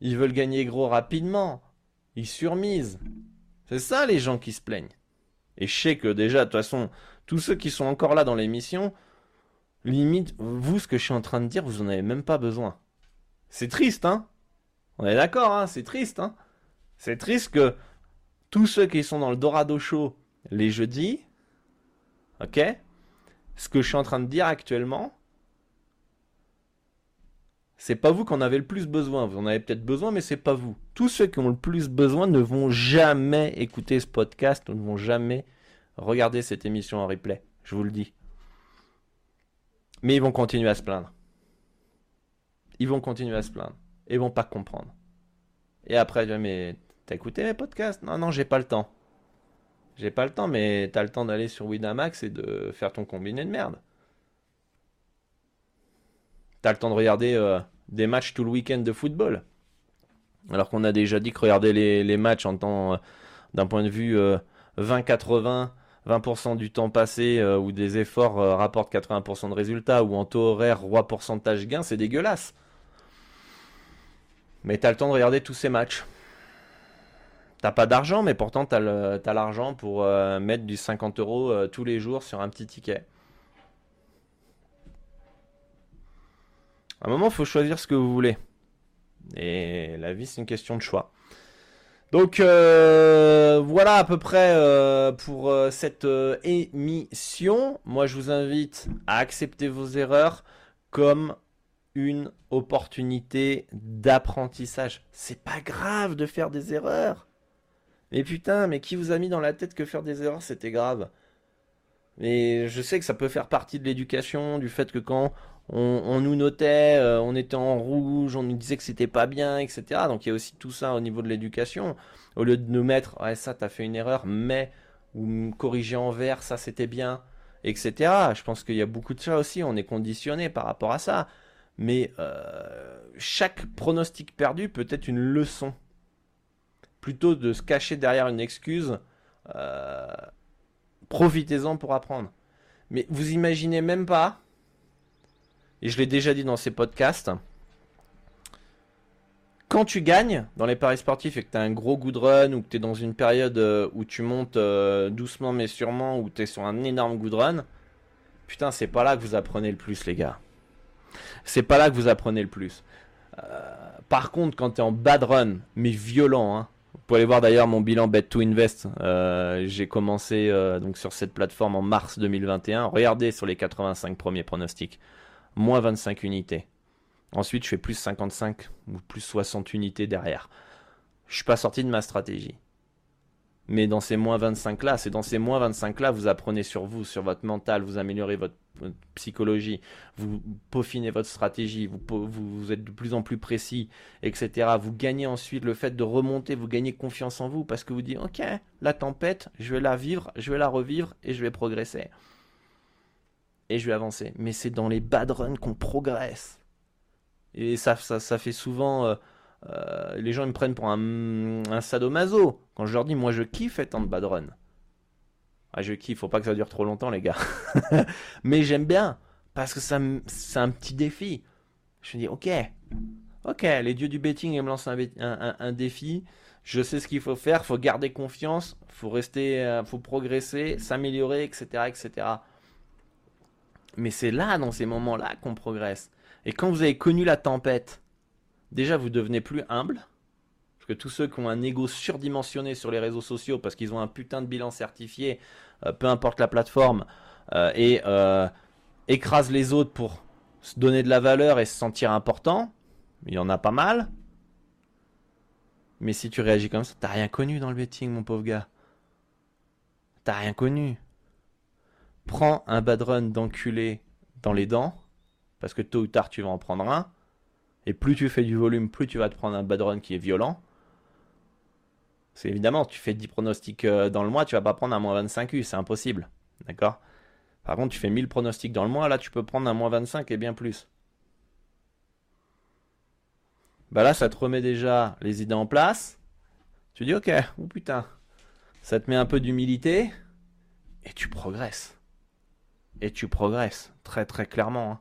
Ils veulent gagner gros rapidement. Ils surmisent. C'est ça les gens qui se plaignent. Et je sais que déjà, de toute façon, tous ceux qui sont encore là dans l'émission, limite, vous, ce que je suis en train de dire, vous en avez même pas besoin. C'est triste, hein? On est d'accord, hein C'est triste, hein? C'est triste que tous ceux qui sont dans le Dorado Show les jeudis, ok? Ce que je suis en train de dire actuellement, c'est pas vous en avez le plus besoin. Vous en avez peut-être besoin, mais c'est pas vous. Tous ceux qui ont le plus besoin ne vont jamais écouter ce podcast, ne vont jamais Regardez cette émission en replay, je vous le dis. Mais ils vont continuer à se plaindre. Ils vont continuer à se plaindre. Et ils vont pas comprendre. Et après, mais t'as écouté mes podcasts? Non, non, j'ai pas le temps. J'ai pas le temps, mais t'as le temps d'aller sur Winamax et de faire ton combiné de merde. T'as le temps de regarder euh, des matchs tout le week-end de football. Alors qu'on a déjà dit que regarder les, matchs en temps, euh, d'un point de vue 20-80, euh, 20% du temps passé euh, ou des efforts euh, rapportent 80% de résultats ou en taux horaire roi pourcentage gain, c'est dégueulasse. Mais tu as le temps de regarder tous ces matchs. T'as pas d'argent, mais pourtant tu as l'argent pour euh, mettre du 50 euros tous les jours sur un petit ticket. À un moment, faut choisir ce que vous voulez. Et la vie, c'est une question de choix. Donc euh, voilà à peu près euh, pour euh, cette émission. Moi je vous invite à accepter vos erreurs comme une opportunité d'apprentissage. C'est pas grave de faire des erreurs. Mais putain, mais qui vous a mis dans la tête que faire des erreurs c'était grave? Mais je sais que ça peut faire partie de l'éducation, du fait que quand on, nous notait, euh, on était en rouge, on nous disait que c'était pas bien, etc. Donc il y a aussi tout ça au niveau de l'éducation. Au lieu de nous mettre, ouais, ça, t'as fait une erreur, mais, ou corriger en vert, ça, c'était bien, etc. Je pense qu'il y a beaucoup de ça aussi, on est conditionné par rapport à ça. Mais euh, chaque pronostic perdu peut être une leçon. Plutôt de se cacher derrière une excuse, euh, profitez-en pour apprendre. Mais vous imaginez même pas et je l'ai déjà dit dans ces podcasts, quand tu gagnes dans les paris sportifs et que tu as un gros good run ou que tu es dans une période euh, où tu montes euh, doucement mais sûrement ou tu es sur un énorme good run, putain, c'est pas là que vous apprenez le plus, les gars. C'est pas là que vous apprenez le plus. Euh, par contre, quand tu es en bad run, mais violent, hein, vous pouvez aller voir d'ailleurs mon bilan Bet to Invest. J'ai commencé donc sur cette plateforme en mars 2021. Regardez sur les 85 premiers pronostics moins 25 unités. Ensuite, je fais plus 55 ou plus 60 unités derrière. Je suis pas sorti de ma stratégie. Mais dans ces moins 25 là, c'est dans ces moins 25 là, vous apprenez sur vous, sur votre mental, vous améliorez votre, psychologie, vous peaufinez votre stratégie, vous, vous, êtes de plus en plus précis, etc. Vous gagnez ensuite le fait de remonter, vous gagnez confiance en vous parce que vous dites, ok, la tempête, je vais la vivre, je vais la revivre et je vais progresser et je vais avancer. Mais c'est dans les bad runs qu'on progresse. Et ça, ça, fait souvent. Euh, euh, les gens me prennent pour un, un, sadomaso. Quand je leur dis, moi je kiffe être en bad run. Ah, je kiffe, faut pas que ça dure trop longtemps, les gars. Mais j'aime bien. Parce que c'est un petit défi. Je me dis, ok. Ok, les dieux du betting me lancent un, un, défi. Je sais ce qu'il faut faire. Faut garder confiance. Faut rester. Euh, faut progresser, s'améliorer, etc., etc. Mais c'est là, dans ces moments-là, qu'on progresse. Et quand vous avez connu la tempête, déjà vous devenez plus humble. Parce que tous ceux qui ont un ego surdimensionné sur les réseaux sociaux, parce qu'ils ont un putain de bilan certifié, euh, peu importe la plateforme, euh, et euh, écrasent les autres pour se donner de la valeur et se sentir important, il y en a pas mal. Mais si tu réagis comme ça, t'as rien connu dans le betting, mon pauvre gars. T'as rien connu prends un bad run d'enculé dans les dents, parce que tôt ou tard tu vas en prendre un, et plus tu fais du volume, plus tu vas te prendre un bad run qui est violent. C'est évidemment, tu fais 10 pronostics euh, dans le mois, tu vas pas prendre un moins 25 U, c'est impossible. D'accord? Par contre, tu fais 1000 pronostics dans le mois, là tu peux prendre un moins 25 et bien plus. Bah là, ça te remet déjà les idées en place. Tu dis ok, ou putain. Ça te met un peu d'humilité et tu progresses et tu progresses très très clairement. Hein.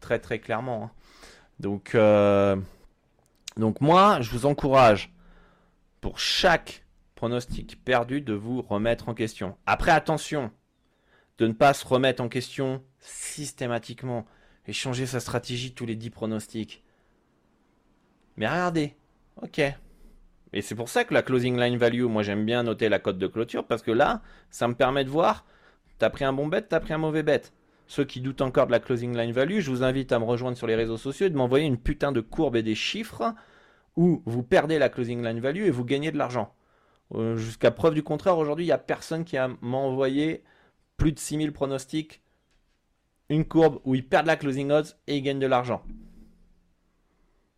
Très très clairement. Hein. Donc, euh, donc moi, je vous encourage pour chaque pronostic perdu de vous remettre en question. Après, attention de ne pas se remettre en question systématiquement et changer sa stratégie tous les 10 pronostics. Mais regardez, ok. Et c'est pour ça que la closing line value, moi j'aime bien noter la cote de clôture parce que là, ça me permet de voir T'as pris un bon bet, t'as pris un mauvais bet. Ceux qui doutent encore de la closing line value, je vous invite à me rejoindre sur les réseaux sociaux et de m'envoyer une putain de courbe et des chiffres où vous perdez la closing line value et vous gagnez de l'argent. Euh, jusqu'à preuve du contraire, aujourd'hui, il n'y a personne qui m'a envoyé plus de 6000 pronostics, une courbe où ils perdent la closing odds et ils gagnent de l'argent.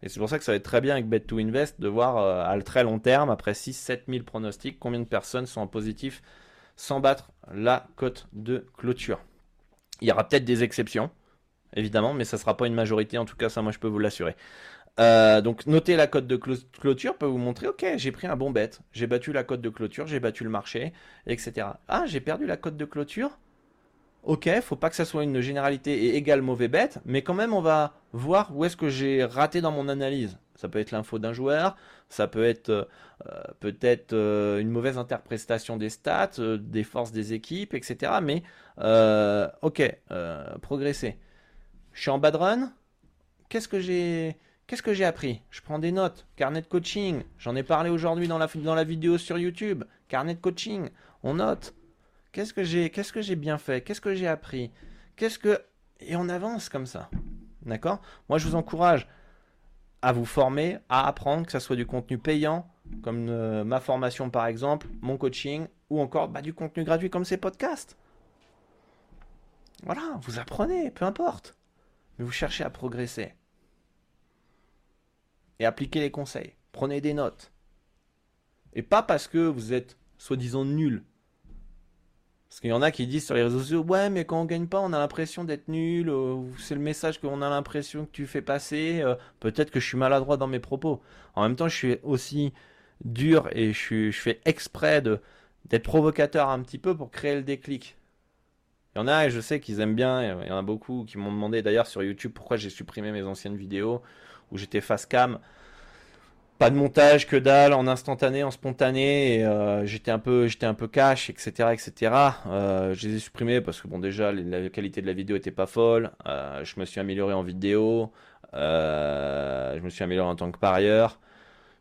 Et c'est pour ça que ça va être très bien avec Bet 2 Invest de voir euh, à très long terme, après 6-7 000 pronostics, combien de personnes sont en positif sans battre la cote de clôture. Il y aura peut-être des exceptions, évidemment, mais ça ne sera pas une majorité, en tout cas ça moi je peux vous l'assurer. Euh, donc notez la cote de clôture peut vous montrer, ok, j'ai pris un bon bet, j'ai battu la cote de clôture, j'ai battu le marché, etc. Ah, j'ai perdu la cote de clôture? Ok, faut pas que ça soit une généralité et égale mauvais bet, mais quand même on va voir où est-ce que j'ai raté dans mon analyse. Ça peut être l'info d'un joueur, ça peut être euh, peut-être euh, une mauvaise interprétation des stats, des forces des équipes, etc. Mais ok, progresser. Je suis en bad run. Qu'est-ce que j'ai Qu'est-ce que j'ai appris? Je prends des notes, carnet de coaching, j'en ai parlé aujourd'hui dans la, dans la vidéo sur YouTube, carnet de coaching, on note. Qu'est-ce que j'ai qu'est-ce que j'ai bien fait? Qu'est-ce que j'ai appris? Qu'est-ce que et on avance comme ça. D'accord? Moi je vous encourage à vous former, à apprendre que ce soit du contenu payant comme euh, ma formation par exemple, mon coaching ou encore bah, du contenu gratuit comme ces podcasts. Voilà, vous apprenez, peu importe. Mais vous cherchez à progresser et appliquez les conseils. Prenez des notes. Et pas parce que vous êtes soi-disant nul. Parce qu'il y en a qui disent sur les réseaux sociaux, ouais, mais quand on gagne pas, on a l'impression d'être nul. Euh, c'est le message qu'on a l'impression que tu fais passer. Euh, peut-être que je suis maladroit dans mes propos. En même temps, je suis aussi dur et je, fais exprès d'être provocateur un petit peu pour créer le déclic. Il y en a et je sais qu'ils aiment bien. Il y en a beaucoup qui m'ont demandé d'ailleurs sur YouTube pourquoi j'ai supprimé mes anciennes vidéos où j'étais face cam. Pas de montage, que dalle, en instantané, en spontané, euh, j'étais un peu, un peu cash, etc., etc. Euh, je les ai supprimés parce que bon, déjà, la qualité de la vidéo était pas folle. Euh, je me suis amélioré en vidéo. je me suis amélioré en tant que parieur.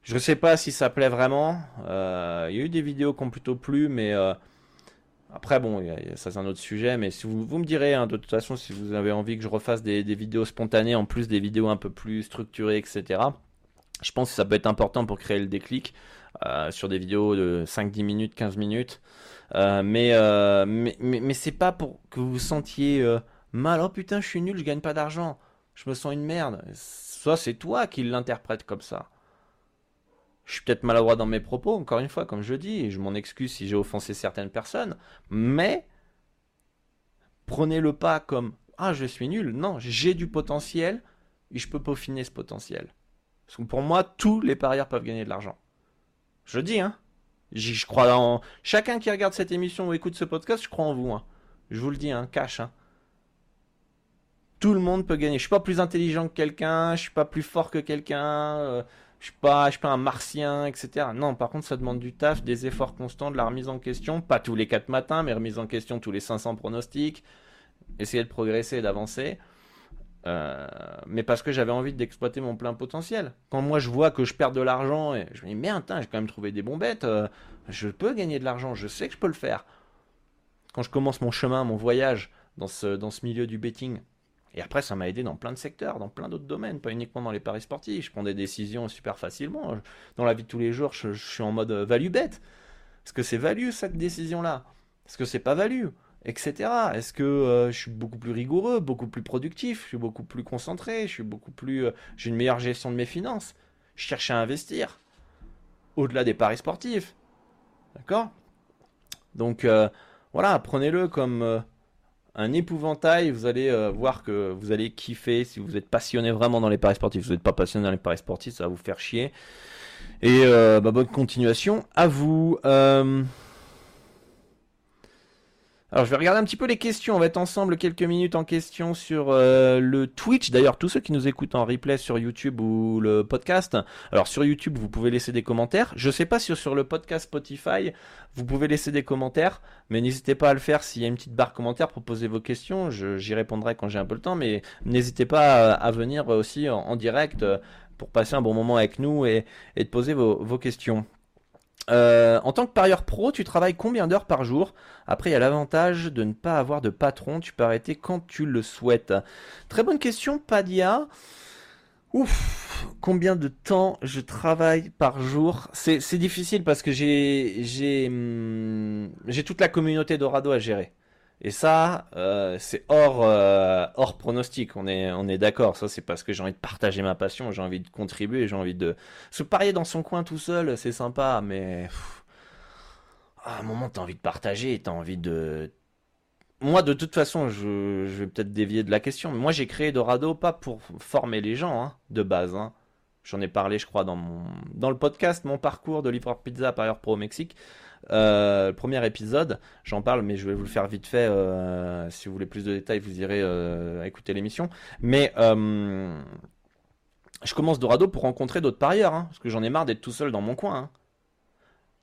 Je ne sais pas si ça plaît vraiment. Il y a eu des vidéos qui ont plutôt plu, mais après, bon, ça c'est un autre sujet, mais si vous, vous me direz, hein, de toute façon, si vous avez envie que je refasse des, vidéos spontanées, en plus des vidéos un peu plus structurées, etc., je pense que ça peut être important pour créer le déclic euh, sur des vidéos de 5-10 minutes, 15 minutes. Euh, euh, mais, mais, mais, c'est pas pour que vous vous sentiez mal, oh putain, je suis nul, je gagne pas d'argent, je me sens une merde. Soit c'est toi qui l'interprète comme ça. Je suis peut-être maladroit dans mes propos, encore une fois, comme je dis, je m'en excuse si j'ai offensé certaines personnes, mais prenez-le pas comme ah je suis nul. Non, j'ai du potentiel et je peux peaufiner ce potentiel. Parce que pour moi, tous les parieurs peuvent gagner de l'argent. Je dis, hein. Je crois en chacun qui regarde cette émission ou écoute ce podcast, je crois en vous. Hein. Je vous le dis, hein, cash. Hein. Tout le monde peut gagner. Je suis pas plus intelligent que quelqu'un, je suis pas plus fort que quelqu'un. Euh, je suis pas, suis pas un martien, etc. Non, par contre, ça demande du taf, des efforts constants, de la remise en question, pas tous les 4 matins, mais remise en question tous les 500 pronostics, essayer de progresser, d'avancer. Euh, mais parce que j'avais envie d'exploiter mon plein potentiel. Quand moi je vois que je perds de l'argent, et je me dis merde, j'ai quand même trouvé des bons bêtes, euh, je peux gagner de l'argent, je sais que je peux le faire. Quand je commence mon chemin, mon voyage dans ce, dans ce milieu du betting, et après, ça m'a aidé dans plein de secteurs, dans plein d'autres domaines, pas uniquement dans les paris sportifs. Je prends des décisions super facilement. Dans la vie de tous les jours, je, suis en mode value bet. Est-ce que c'est value cette décision-là? Est-ce que c'est pas value? Etc. Est-ce que euh, je suis beaucoup plus rigoureux, beaucoup plus productif, je suis beaucoup plus concentré, je suis beaucoup plus, euh, j'ai une meilleure gestion de mes finances. Je cherche à investir au-delà des paris sportifs. D'accord? Donc voilà, prenez-le comme un épouvantail. Vous allez euh, voir que vous allez kiffer si vous êtes passionné vraiment dans les paris sportifs. Si vous n'êtes pas passionné dans les paris sportifs, ça va vous faire chier. Et euh, bah, bonne continuation à vous. Alors je vais regarder un petit peu les questions. On va être ensemble quelques minutes en question sur euh, le Twitch. D'ailleurs, tous ceux qui nous écoutent en replay sur YouTube ou le podcast. Alors sur YouTube, vous pouvez laisser des commentaires. Je sais pas si sur le podcast Spotify, vous pouvez laisser des commentaires, mais n'hésitez pas à le faire s'il y a une petite barre commentaire pour poser vos questions. J'y répondrai quand j'ai un peu le temps, mais n'hésitez pas à, venir aussi en, direct euh, pour passer un bon moment avec nous et, de poser vos questions. Euh, en tant que parieur pro, tu travailles combien d'heures par jour? Après, il y a l'avantage de ne pas avoir de patron, tu peux arrêter quand tu le souhaites. Très bonne question, Padia. Ouf, combien de temps je travaille par jour? C'est difficile parce que hum, j'ai toute la communauté d'Orado à gérer. Et ça, euh, c'est hors, euh, hors pronostic, on est, on est d'accord. Ça, c'est parce que j'ai envie de partager ma passion, j'ai envie de contribuer, j'ai envie de se parier dans son coin tout seul, c'est sympa, mais à un moment, t'as envie de partager, t'as envie de. Moi, de toute façon, je, vais peut-être dévier de la question, mais moi, j'ai créé Dorado pas pour former les gens, hein, de base. Hein. J'en ai parlé, je crois, dans, mon, dans le podcast, mon parcours de livreur pizza par pro au Mexique. Euh, le premier épisode, j'en parle, mais je vais vous le faire vite fait. Euh, si vous voulez plus de détails, vous irez euh, écouter l'émission. Mais je commence Dorado pour rencontrer d'autres parieurs, hein, parce que j'en ai marre d'être tout seul dans mon coin. Hein.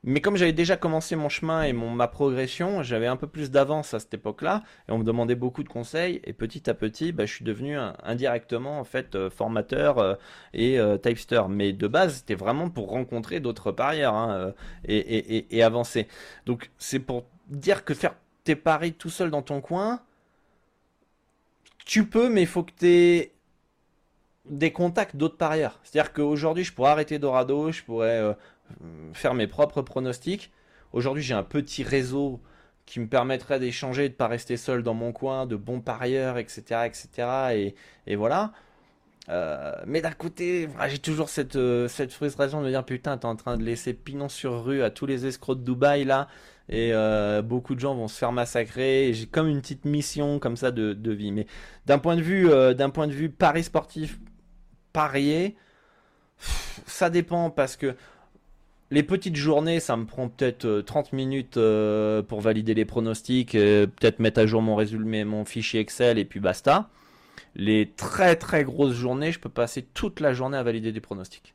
Mais comme j'avais déjà commencé mon chemin et ma progression, j'avais un peu plus d'avance à cette époque-là, et on me demandait beaucoup de conseils, et petit à petit, bah, je suis devenu indirectement en fait euh, formateur euh, et euh, typester. Mais de base, c'était vraiment pour rencontrer d'autres parieurs hein, et, et, avancer. Donc c'est pour dire que faire tes paris tout seul dans ton coin, tu peux, mais il faut que tu aies des contacts d'autres parieurs. C'est-à-dire qu'aujourd'hui, je pourrais arrêter Dorado, je pourrais faire mes propres pronostics. Aujourd'hui, j'ai un petit réseau qui me permettrait d'échanger, de ne pas rester seul dans mon coin, de bons parieurs, etc. etc. Et, voilà. Euh, mais d'un côté, j'ai toujours cette, euh, cette frustration de me dire putain, t'es en train de laisser pignon sur rue à tous les escrocs de Dubaï là, et euh, beaucoup de gens vont se faire massacrer. J'ai comme une petite mission comme ça de, de vie. Mais d'un point de vue, d'un point de vue pari sportif, parier, ça dépend parce que les petites journées, ça me prend peut-être 30 euh, minutes euh, pour valider les pronostics, peut-être mettre à jour mon résumé, mon fichier Excel et puis basta. Les très très grosses journées, je peux passer toute la journée à valider des pronostics.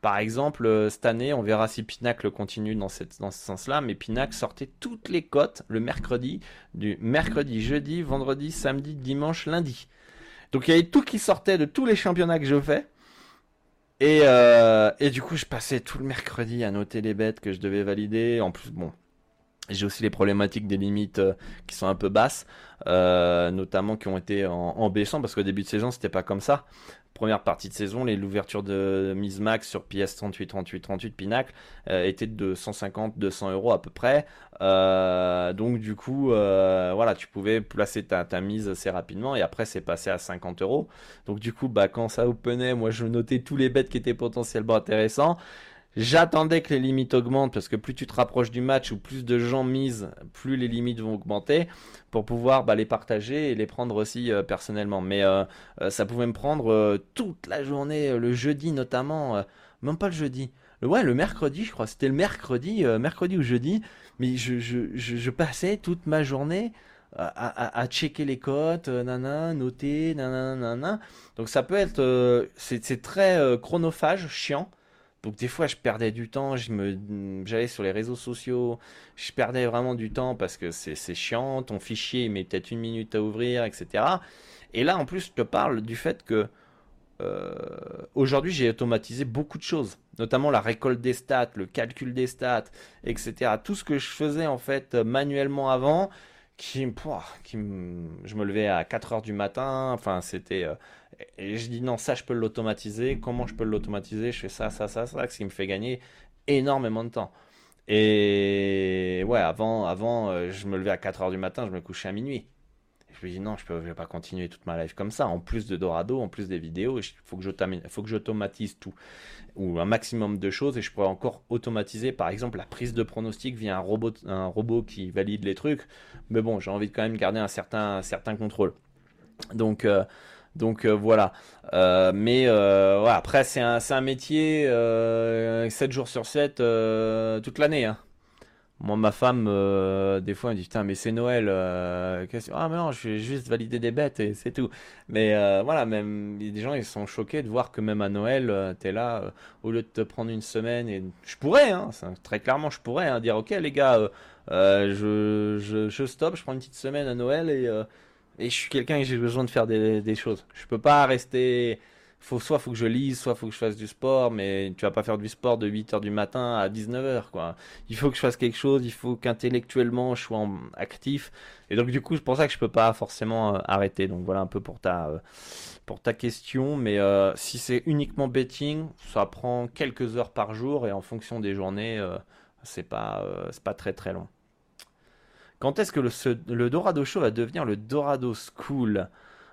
Par exemple, euh, cette année, on verra si Pinacle continue dans, ce sens-là, mais Pinacle sortait toutes les cotes le mercredi, du mercredi, jeudi, vendredi, samedi, dimanche, lundi. Donc il y avait tout qui sortait de tous les championnats que je fais. Et, euh, du coup, je passais tout le mercredi à noter les bêtes que je devais valider. En plus, bon, j'ai aussi les problématiques des limites euh, qui sont un peu basses, euh, notamment qui ont été en, en baissant parce qu'au début de saison, c'était pas comme ça première partie de saison, l'ouverture de mise max sur PS 38, 38, 38 Pinacle euh, était de 150, 200 euros à peu près. Euh, donc du coup, euh, voilà, tu pouvais placer ta, ta, mise assez rapidement et après c'est passé à 50 euros. Donc du coup, bah quand ça openait, moi je notais tous les bêtes qui étaient potentiellement intéressants. J'attendais que les limites augmentent parce que plus tu te rapproches du match ou plus de gens misent, plus les limites vont augmenter pour pouvoir bah, les partager et les prendre aussi euh, personnellement. Mais euh, euh, ça pouvait me prendre toute la journée, le jeudi notamment, même pas le jeudi. ouais, le mercredi, je crois. C'était le mercredi, mercredi ou jeudi. Mais je, passais toute ma journée à, checker les cotes, nana, noter, nana, nana. Donc ça peut être, c'est très chronophage, chiant. Donc des fois je perdais du temps, me, j'allais sur les réseaux sociaux, je perdais vraiment du temps parce que c'est, chiant, ton fichier met peut-être une minute à ouvrir, etc. Et là en plus je te parle du fait que euh, aujourd'hui j'ai automatisé beaucoup de choses, notamment la récolte des stats, le calcul des stats, etc. Tout ce que je faisais en fait manuellement avant, qui, qui je me levais à 4 heures du matin, enfin c'était... Euh, et je dis non, ça je peux l'automatiser. Comment je peux l'automatiser? Je fais ça, ça, ça, ça, ce qui me fait gagner énormément de temps. Et ouais, avant, avant euh, je me levais à 4h du matin, je me couchais à minuit. je me dis non, je ne vais pas continuer toute ma life comme ça. En plus de Dorado, en plus des vidéos, il faut que j'automatise tout. Ou un maximum de choses et je pourrais encore automatiser par exemple la prise de pronostic via un robot, un robot qui valide les trucs. Mais bon, j'ai envie de quand même garder un certain, certain contrôle. Donc, euh, donc euh, voilà. Euh, mais euh, après, c'est un, un, métier 7 jours sur 7 toute l'année. Hein. Moi, ma femme, des fois, elle me dit Putain, mais c'est Noël. ah, mais non, je vais juste valider des bêtes et c'est tout. Mais voilà, même des gens, ils sont choqués de voir que même à Noël, tu es là, au lieu de te prendre une semaine. Et je pourrais, hein, très clairement, je pourrais hein, dire Ok, les gars, je, je, je, stoppe, je prends une petite semaine à Noël et et je suis quelqu'un et j'ai besoin de faire des, choses. Je peux pas rester. Faut, soit faut que je lise, soit faut que je fasse du sport, mais tu vas pas faire du sport de 8h du matin à 19h, quoi. Il faut que je fasse quelque chose, il faut qu'intellectuellement je sois actif. Et donc, du coup, c'est pour ça que je peux pas forcément euh, arrêter. Donc, voilà un peu pour ta, euh, pour ta question. Mais euh, si c'est uniquement betting, ça prend quelques heures par jour et en fonction des journées, c'est pas, c'est pas très très long. Quand est-ce que le, Dorado Show va devenir le Dorado School?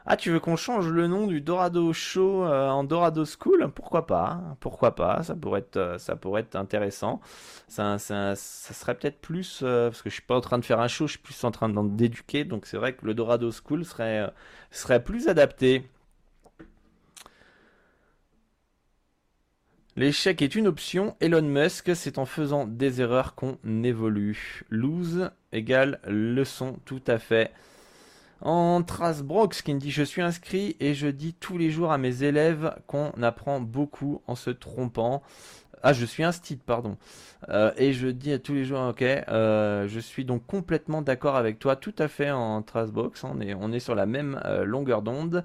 Ah, tu veux qu'on change le nom du Dorado Show euh, en Dorado School? Pourquoi pas Pourquoi pas Ça pourrait être, euh, ça pourrait être intéressant. Ça, ça, serait peut-être plus euh, parce que je suis pas en train de faire un show, je suis plus en train d'éduquer. Donc c'est vrai que le Dorado School serait, serait plus adapté. L'échec est une option. Elon Musk, c'est en faisant des erreurs qu'on évolue. Lose égale leçon, tout à fait. En Trasbrox qui me dit je suis inscrit et je dis tous les jours à mes élèves qu'on apprend beaucoup en se trompant. Ah, je suis instit, pardon. Euh, et je dis à tous les jours, ok, euh, je suis donc complètement d'accord avec toi, tout à fait en est, on est sur la même euh, longueur d'onde.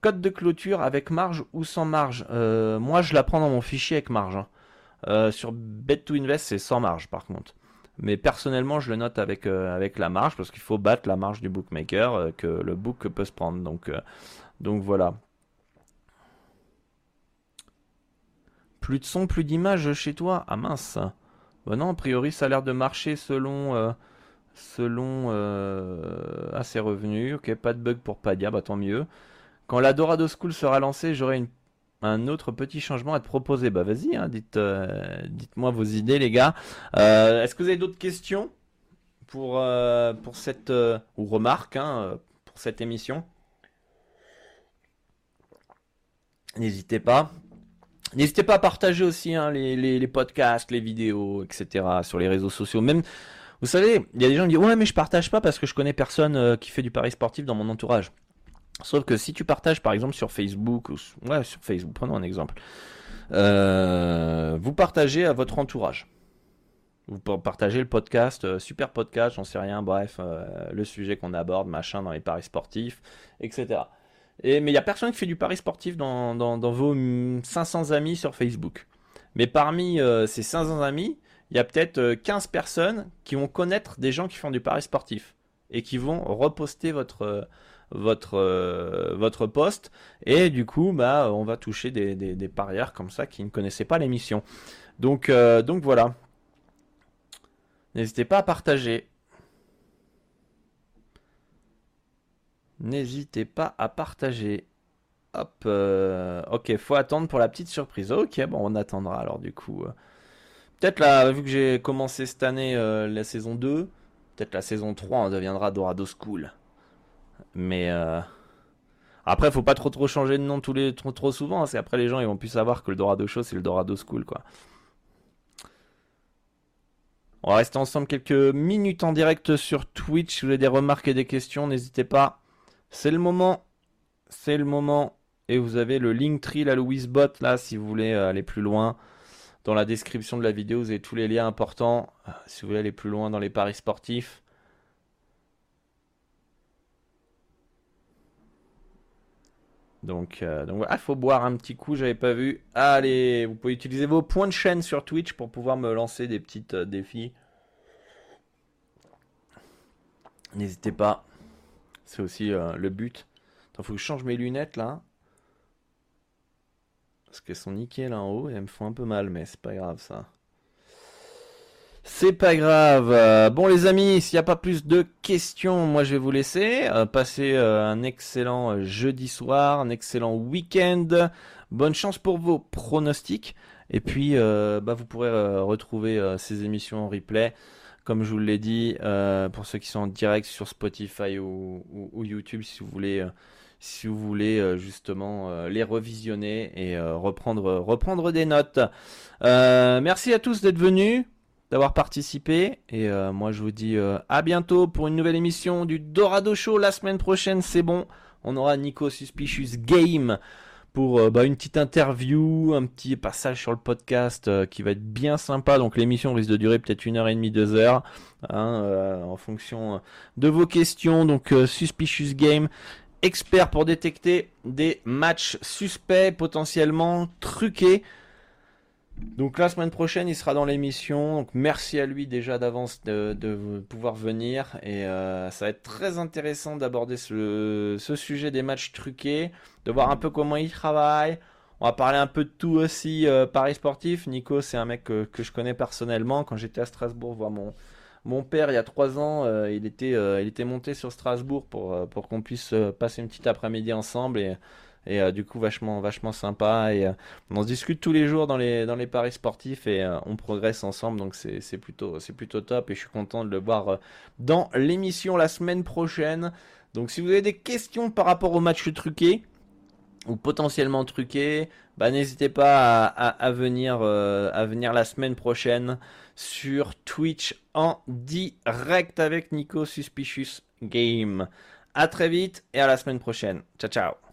Code de clôture avec marge ou sans marge Moi, je la prends dans mon fichier avec marge. Hein. sur Bet2Invest, c'est sans marge par contre. Mais personnellement, je le note avec, avec la marge parce qu'il faut battre la marge du bookmaker que le book peut se prendre. Donc, voilà. Plus de son, plus d'images chez toi? Ah mince. Bah non, a priori ça a l'air de marcher selon euh, selon euh, ses revenus. Ok, pas de bug pour Padia, bah tant mieux. Quand la Dorado School sera lancée, j'aurai un autre petit changement à te proposer. Bah vas-y, hein, euh, dites-moi vos idées les gars. Est-ce que vous avez d'autres questions pour, pour cette ou remarques hein, pour cette émission? N'hésitez pas. N'hésitez pas à partager aussi hein, les, podcasts, les vidéos, etc. sur les réseaux sociaux. Même, vous savez, il y a des gens qui disent ouais mais je partage pas parce que je connais personne euh, qui fait du pari sportif dans mon entourage. Sauf que si tu partages par exemple sur Facebook ou ouais sur Facebook, prenons un exemple, euh, vous partagez à votre entourage. Vous partagez le podcast, euh, super podcast, j'en sais rien, bref, le sujet qu'on aborde, machin, dans les paris sportifs, etc. Et, mais il n'y a personne qui fait du pari sportif dans, dans, vos 500 amis sur Facebook. Mais parmi euh, ces 500 amis, il y a peut-être 15 euh, personnes qui vont connaître des gens qui font du pari sportif et qui vont reposter votre votre euh, votre poste et du coup bah on va toucher des, des, comme ça qui ne connaissaient pas l'émission. Donc donc voilà. N'hésitez pas à partager. N'hésitez pas à partager. Hop, euh, ok, faut attendre pour la petite surprise. Ok, bon, on attendra alors du coup. Euh. Peut-être là, vu que j'ai commencé cette année euh, la saison 2, peut-être la saison 3, on deviendra Dorado School. Mais après, faut pas trop trop changer de nom tous les trop, souvent, qu'après les gens ils vont plus savoir que le Dorado Show c'est le Dorado School quoi. On va rester ensemble quelques minutes en direct sur Twitch. Si vous avez des remarques et des questions, n'hésitez pas. C'est le moment. C'est le moment. Et vous avez le Linktree, la Louise Bot, là, si vous voulez aller plus loin. Dans la description de la vidéo, vous avez tous les liens importants. Euh, si vous voulez aller plus loin dans les paris sportifs. Donc, euh, il faut boire un petit coup, j'avais pas vu. Allez, vous pouvez utiliser vos points de chaîne sur Twitch pour pouvoir me lancer des petits euh, défis. N'hésitez pas. C'est aussi euh, le but. Il faut que je change mes lunettes là. Parce qu'elles sont nickel là en haut et elles me font un peu mal, mais c'est pas grave ça. C'est pas grave. Euh, bon les amis, s'il n'y a pas plus de questions, moi je vais vous laisser. Euh, passer un excellent jeudi soir, un excellent week-end. Bonne chance pour vos pronostics. Et puis bah, vous pourrez retrouver ces émissions en replay comme je vous l'ai dit, euh, pour ceux qui sont en direct sur Spotify ou, YouTube, si vous voulez, euh, si vous voulez euh, justement les revisionner et reprendre, reprendre des notes. merci à tous d'être venus, d'avoir participé. Et moi, je vous dis à bientôt pour une nouvelle émission du Dorado Show. La semaine prochaine, c'est bon. On aura Nico Suspicious Game pour euh, bah, une petite interview, un petit passage sur le podcast euh, qui va être bien sympa. Donc l'émission risque de durer peut-être une heure et demie, deux heures, hein, euh, en fonction de vos questions. Donc Suspicious Game, expert pour détecter des matchs suspects, potentiellement truqués. Donc la semaine prochaine, il sera dans l'émission. Donc merci à lui déjà d'avance de, pouvoir venir. Et euh, ça va être très intéressant d'aborder ce, sujet des matchs truqués, de voir un peu comment il travaille. On va parler un peu de tout aussi, euh, Paris sportif. Nico, c'est un mec que, je connais personnellement. Quand j'étais à Strasbourg voir mon, père il y a trois ans, euh, il, était, il était monté sur Strasbourg pour, pour qu'on puisse passer une petite après-midi ensemble. Et et euh, du coup vachement vachement sympa. Et euh, on se discute tous les jours dans les dans les paris sportifs et euh, on progresse ensemble. Donc c'est plutôt c'est plutôt top. Et je suis content de le voir dans l'émission la semaine prochaine. Donc si vous avez des questions par rapport au match truqué ou potentiellement truqué, bah, n'hésitez pas à, venir, à venir la semaine prochaine sur Twitch en direct avec Nico Suspicious Game. A très vite et à la semaine prochaine. Ciao ciao